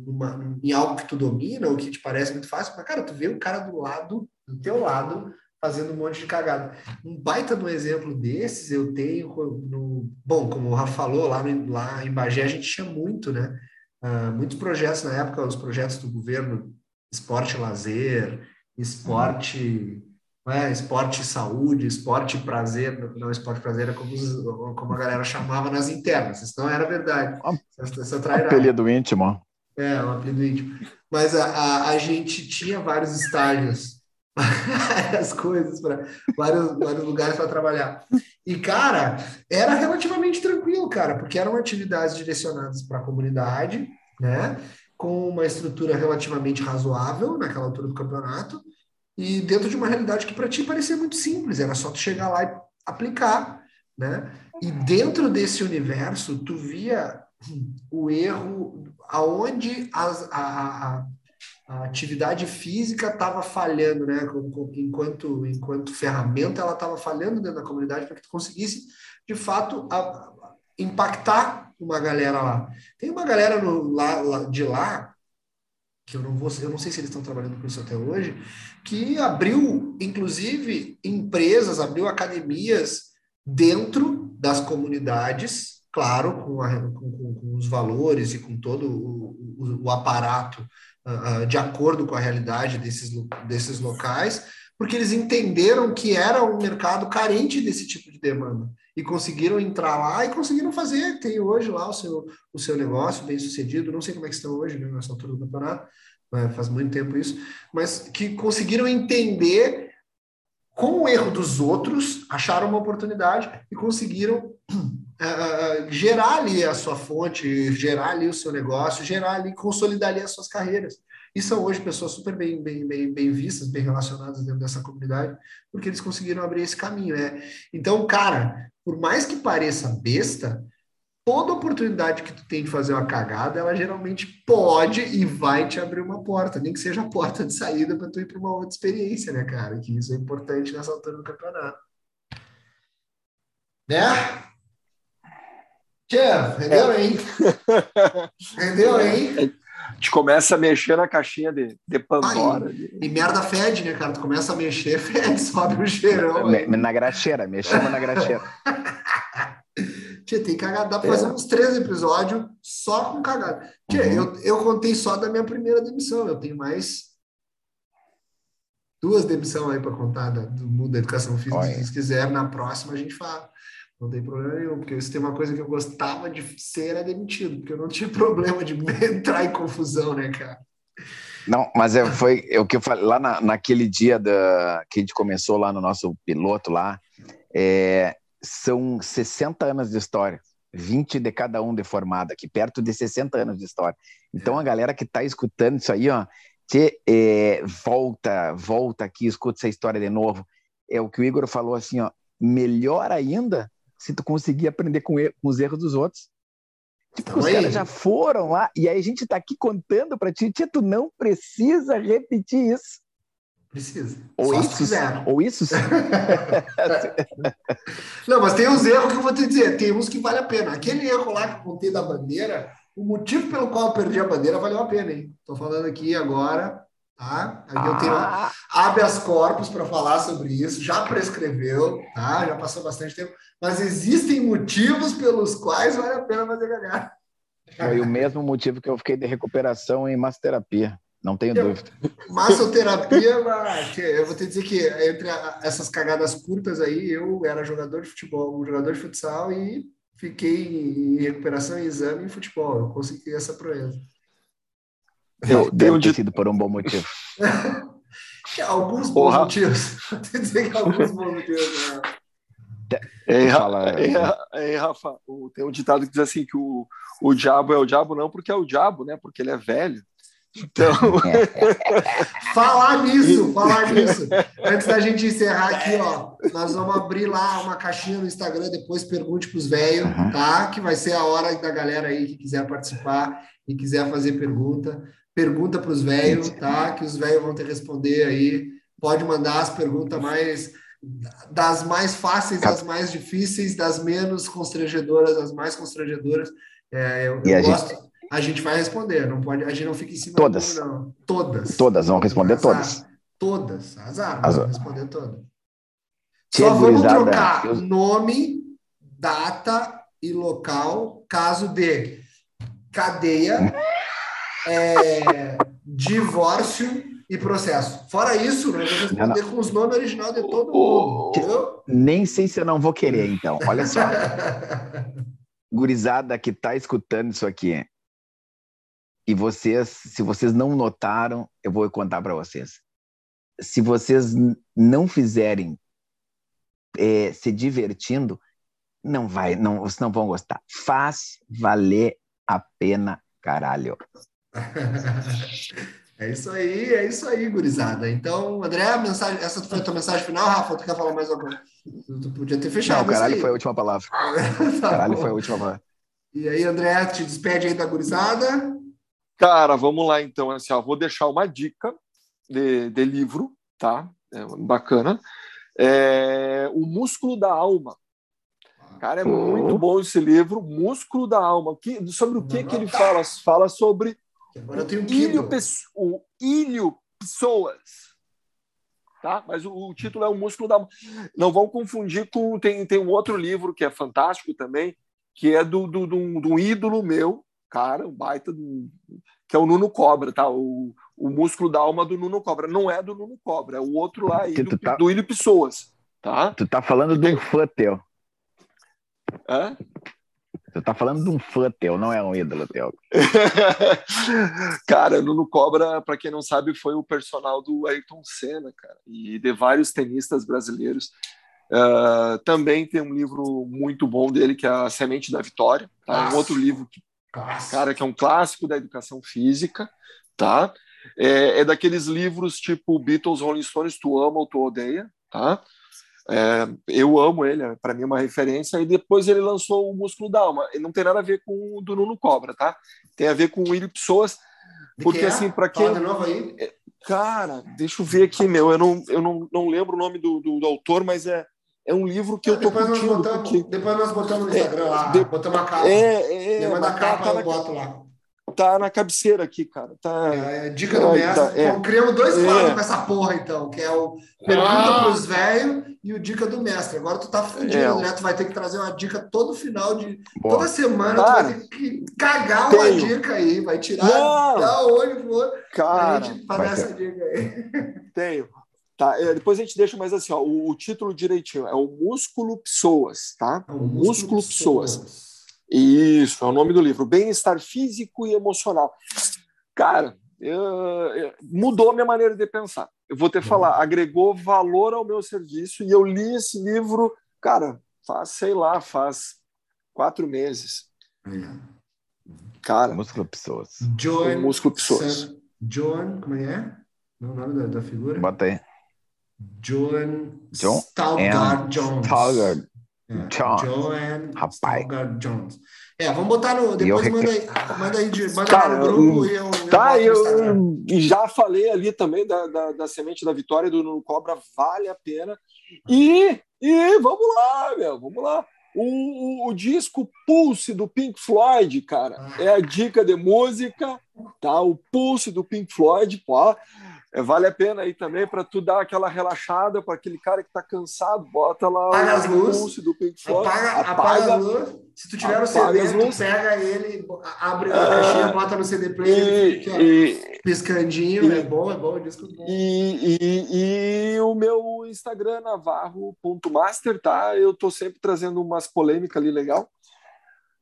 numa, em algo que tu domina, ou que te parece muito fácil, mas, cara, tu vê o cara do lado, do teu lado, fazendo um monte de cagada. Um baita no exemplo desses eu tenho no, bom, como o Rafa falou, lá, no, lá em Bagé a gente tinha muito, né? Uh, muitos projetos na época, os projetos do governo, esporte lazer, esporte, uhum. é, esporte saúde, esporte prazer, não esporte prazer é como, como a galera chamava nas internas, isso não era verdade. Essa, essa apelido íntimo. É, um apelido íntimo. Mas a, a, a gente tinha vários estágios várias coisas para vários, vários lugares para trabalhar. E, cara, era relativamente tranquilo, cara, porque eram atividades direcionadas para a comunidade, né? Com uma estrutura relativamente razoável naquela altura do campeonato, e dentro de uma realidade que para ti parecia muito simples, era só tu chegar lá e aplicar, né? E dentro desse universo, tu via o erro aonde as, a, a, a atividade física estava falhando, né? Enquanto, enquanto ferramenta, ela estava falhando dentro da comunidade para que tu conseguisse, de fato, a, impactar uma galera lá. Tem uma galera no, lá, lá, de lá, que eu não vou, eu não sei se eles estão trabalhando com isso até hoje, que abriu, inclusive, empresas, abriu academias dentro das comunidades, claro, com, a, com, com os valores e com todo o, o, o aparato uh, de acordo com a realidade desses, desses locais, porque eles entenderam que era um mercado carente desse tipo de demanda e conseguiram entrar lá e conseguiram fazer. Tem hoje lá o seu, o seu negócio bem sucedido. Não sei como é que estão hoje, né, nessa altura do campeonato, faz muito tempo isso, mas que conseguiram entender com o erro dos outros, acharam uma oportunidade e conseguiram uh, gerar ali a sua fonte, gerar ali o seu negócio, gerar ali, consolidar ali as suas carreiras. E são hoje pessoas super bem, bem, bem, bem vistas, bem relacionadas dentro dessa comunidade, porque eles conseguiram abrir esse caminho, né? Então, cara, por mais que pareça besta, toda oportunidade que tu tem de fazer uma cagada, ela geralmente pode e vai te abrir uma porta, nem que seja a porta de saída para tu ir para uma outra experiência, né, cara? Que isso é importante nessa altura do campeonato. Né? Tchê, rendeu, é. hein? rendeu, hein? A gente começa a mexer na caixinha de, de Pandora. Aí, e merda fede, né, cara? Tu começa a mexer, fede, sobe o cheirão. Na graxeira, mexemos na graxeira. Tia, tem cagada. Dá pra fazer é. uns três episódios só com cagada. Tia, uhum. eu, eu contei só da minha primeira demissão. Eu tenho mais duas demissões aí para contar da, do mundo da educação física. Olha. Se quiser, na próxima a gente fala. Não tem problema nenhum, porque isso tem uma coisa que eu gostava de ser era demitido, porque eu não tinha problema de entrar em confusão, né, cara? Não, mas é, foi é o que eu falei lá na, naquele dia da, que a gente começou lá no nosso piloto lá. É, são 60 anos de história, 20 de cada um de formado aqui, perto de 60 anos de história. Então a galera que está escutando isso aí, ó, que é, volta, volta aqui, escuta essa história de novo. É o que o Igor falou assim, ó, melhor ainda se tu conseguir aprender com, com os erros dos outros. Tipo, os caras já foram lá, e aí a gente está aqui contando para ti, tia, tu não precisa repetir isso. Precisa. Ou Só isso, ou isso. não, mas tem uns erros que eu vou te dizer, tem uns que vale a pena. Aquele erro lá que eu contei da bandeira, o motivo pelo qual eu perdi a bandeira valeu a pena, hein? Tô falando aqui agora, tá? Aqui ah. eu tenho ah. habeas corpus para falar sobre isso, já prescreveu, tá? Já passou bastante tempo mas existem motivos pelos quais vale a pena fazer cagada. Foi o mesmo motivo que eu fiquei de recuperação em massoterapia. Não tenho eu, dúvida. Massoterapia, eu vou te dizer que entre essas cagadas curtas aí, eu era jogador de futebol, um jogador de futsal e fiquei em recuperação em exame em futebol. Eu consegui essa proeza. Eu, Deve ter sido por um bom motivo. alguns bons Porra. motivos. Vou te dizer que alguns bons motivos. Né? Fala, é, é, Rafa, tem um ditado que diz assim que o, o diabo é o diabo não porque é o diabo, né? Porque ele é velho. Então. falar nisso, falar nisso. Antes da gente encerrar aqui, ó, nós vamos abrir lá uma caixinha no Instagram, depois pergunte para os velhos, uhum. tá? Que vai ser a hora da galera aí que quiser participar e quiser fazer pergunta. Pergunta para os velhos, tá? Que os velhos vão que responder aí. Pode mandar as perguntas mais das mais fáceis às mais difíceis, das menos constrangedoras às mais constrangedoras. É, eu, eu a gosto. Gente... A gente vai responder, não pode, a gente não fica em cima todas. do não. Todas. Todas, vão responder azar. todas. Todas, azar, azar. responder todas. Só vamos trocar eu... nome, data e local, caso de cadeia, é, divórcio e processo. Fora isso, nós vamos responder não, com os nomes originais de todo mundo. Nem sei se eu não vou querer, então. Olha só. Gurizada que está escutando isso aqui. E vocês, se vocês não notaram, eu vou contar para vocês. Se vocês não fizerem é, se divertindo, não vai, não, vocês não vão gostar. Faz valer a pena, caralho. É isso aí, é isso aí, gurizada. Então, André, mensagem, essa foi a tua mensagem final, Rafa? Tu quer falar mais alguma? Tu podia ter fechado. Não, caralho foi a última palavra. tá caralho bom. foi a última palavra. E aí, André, te despede aí da gurizada. Cara, vamos lá então. Assim, ó, vou deixar uma dica de, de livro, tá? É, bacana. É, o Músculo da Alma. Cara, é muito bom esse livro, Músculo da Alma. Que, sobre o que, que ele fala? Fala sobre Agora eu tenho o ilho, o ilho Pessoas. Tá? Mas o, o, título é o músculo da não vão confundir com tem, tem um outro livro que é fantástico também que é do, do, do, do ídolo meu cara um baita do, que é o Nuno Cobra tá o, o músculo da alma do Nuno Cobra não é do Nuno Cobra é o outro lá do, tá... do Ilho Pessoas tá tu tá falando de um fã teu Hã? Você tá falando de um fã teu, não é um ídolo teu. cara, Nuno Cobra, para quem não sabe, foi o personal do Ayrton Senna, cara, e de vários tenistas brasileiros. Uh, também tem um livro muito bom dele, que é A Semente da Vitória. Tá? Um outro livro, que, cara, que é um clássico da educação física, tá? É, é daqueles livros tipo Beatles, Rolling Stones, Tu Ama ou Tu Odeia, tá? É, eu amo ele, é, para mim é uma referência. E depois ele lançou o Músculo da Alma. Ele não tem nada a ver com o do Nuno Cobra, tá? Tem a ver com o Willi Pessoas. Porque, que assim, para quem. É, cara, deixa eu ver aqui, meu. Eu não, eu não, não lembro o nome do, do, do autor, mas é, é um livro que eu tô depois curtindo. Nós botamos, porque... Depois nós botamos no Instagram lá, de... botamos a capa. É, é. Manda a capa, tá eu boto lá tá na cabeceira aqui, cara. Tá... É, dica do mestre. Tá, é. Então, criamos dois é. quadros com essa porra, então, que é o Pergunta ah. pros velhos e o Dica do Mestre. Agora tu tá fudido, é. né? Tu vai ter que trazer uma dica todo final de. Boa. Toda semana cara, tu vai ter que cagar tenho. uma dica aí, vai tirar Não. da onde for cara, pra gente fazer essa dica aí. Tenho. Tá, é, depois a gente deixa mais assim, ó, o, o, título direitinho é o Músculo Pessoas, tá? É o Músculo, músculo Pessoas. pessoas. Isso, é o nome do livro. Bem-estar físico e emocional. Cara, eu, eu, mudou a minha maneira de pensar. Eu vou ter que falar, agregou valor ao meu serviço e eu li esse livro, cara, faz, sei lá, faz quatro meses. Cara. Músculo Pessoas. John. Músculo Pessoas. John, como é? O nome da, da figura? Bota aí. John, John Stalgard Jones. Stalgard é, Jones. Joanne Rapaz. Jones. É, vamos botar no. Depois manda aí, manda aí, manda Cara, no grupo eu, e eu. Tá, eu, eu já falei ali também da, da, da, semente da vitória do Cobra, vale a pena. E, e vamos lá, meu, vamos lá. O, o, o, disco Pulse do Pink Floyd, cara, ah. é a dica de música, tá? O Pulse do Pink Floyd, pô, é, vale a pena aí também para tu dar aquela relaxada para aquele cara que está cansado, bota lá apaga as luzes, do Pink Floyd, apaga, apaga, apaga as luzes. Se tu tiver o CD, tu pega ele, abre a caixinha, bota no CD player, e, e, piscandinho, e, é bom, é bom, é disco bom. E, e, e o meu Instagram, navarro.master, tá? Eu tô sempre trazendo umas polêmicas ali legal.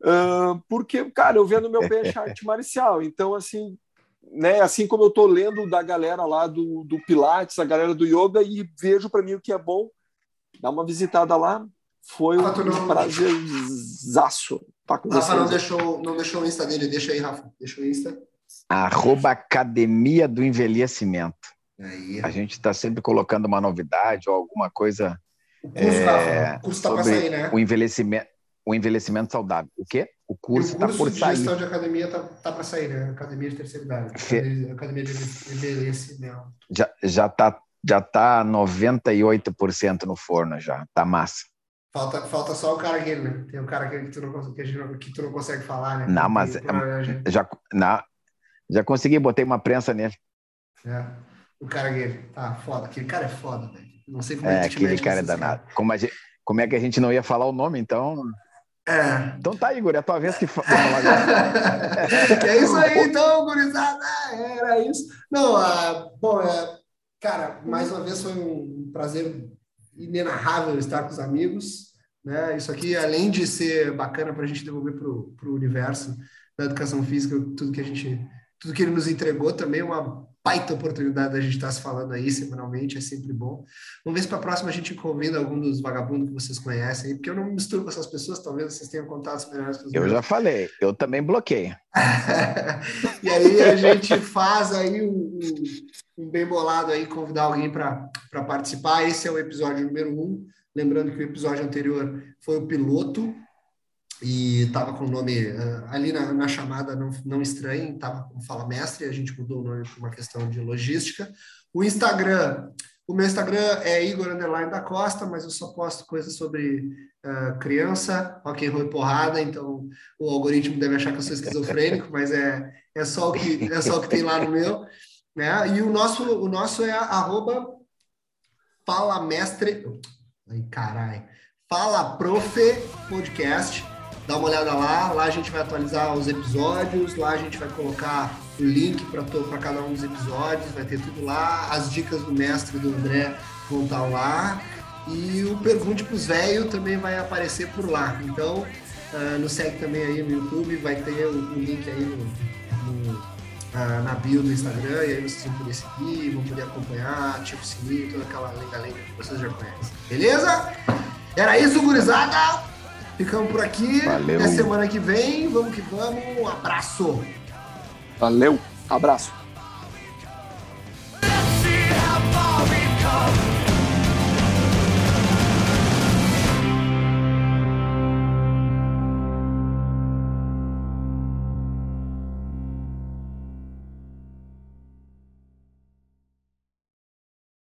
Uh, porque, cara, eu vendo meu peixe arte marcial, então, assim, né, assim como eu estou lendo da galera lá do, do Pilates, a galera do Yoga, e vejo para mim o que é bom, dá uma visitada lá, foi um não... prazerzaço tá com Rafa não deixou, não deixou o Insta dele, deixa aí, Rafa, deixa o Insta. Arroba Academia do Envelhecimento. Aí. A gente está sempre colocando uma novidade ou alguma coisa o curso, é, o curso tá sobre sair, né? o envelhecimento, o envelhecimento saudável. O quê? O curso está por de sair. gestão de academia está tá para sair, né? Academia de terceira idade. Fe... Academia de envelhecimento. Já, já tá já tá 98% no forno já, tá massa. Falta, falta só o cara aqui, né? Tem um cara que tu não, que, não, que tu não consegue falar, né? Não, mas já, não, já consegui, botei uma prensa nele. É, o cara aqui, tá foda. Aquele cara é foda, velho. Não sei como é, é aquele cara é danado. Como, gente, como é que a gente não ia falar o nome, então... É. Então tá, Igor, é a tua vez que fala É isso aí, então, gurizada. Era isso. Não, uh, bom, é, cara, mais uma vez foi um prazer inenarrável estar com os amigos. Né? Isso aqui, além de ser bacana para a gente devolver para o universo da educação física, tudo que a gente, tudo que ele nos entregou também, é uma baita oportunidade da gente estar se falando aí semanalmente, é sempre bom. Vamos ver se para a próxima a gente convida algum dos vagabundos que vocês conhecem aí, porque eu não me misturo com essas pessoas, talvez vocês tenham contatos melhores com os Eu meus. já falei, eu também bloqueei. e aí a gente faz aí um, um, um bem bolado aí, convidar alguém para participar. Esse é o episódio número um. Lembrando que o episódio anterior foi o piloto, e estava com o nome uh, ali na, na, chamada não, não estranho, estava com Fala Mestre, a gente mudou o nome por uma questão de logística. O Instagram, o meu Instagram é Igor Underline da Costa, mas eu só posto coisas sobre uh, criança, rock and porrada, então o algoritmo deve achar que eu sou esquizofrênico, mas é, é, só o que, é só o que tem lá no meu. Né? E o nosso, o nosso é arroba Fala Mestre. Ai, caralho. Fala Profe Podcast dá uma olhada lá, lá a gente vai atualizar os episódios, lá a gente vai colocar o link para cada um dos episódios, vai ter tudo lá, as dicas do mestre do André vão estar lá, e o Pergunte para os Velhos também vai aparecer por lá. Então, uh, nos segue também aí no YouTube, vai ter o, o link aí no, no, uh, na bio do Instagram, e aí vocês vão poder seguir, vão poder acompanhar, ativa o sininho, toda aquela lenga-lenga que vocês já conhecem. Beleza? Era isso, gurizada! Ficamos por aqui. Valeu. Até semana que vem. Vamos que vamos. Um abraço. Valeu. Abraço.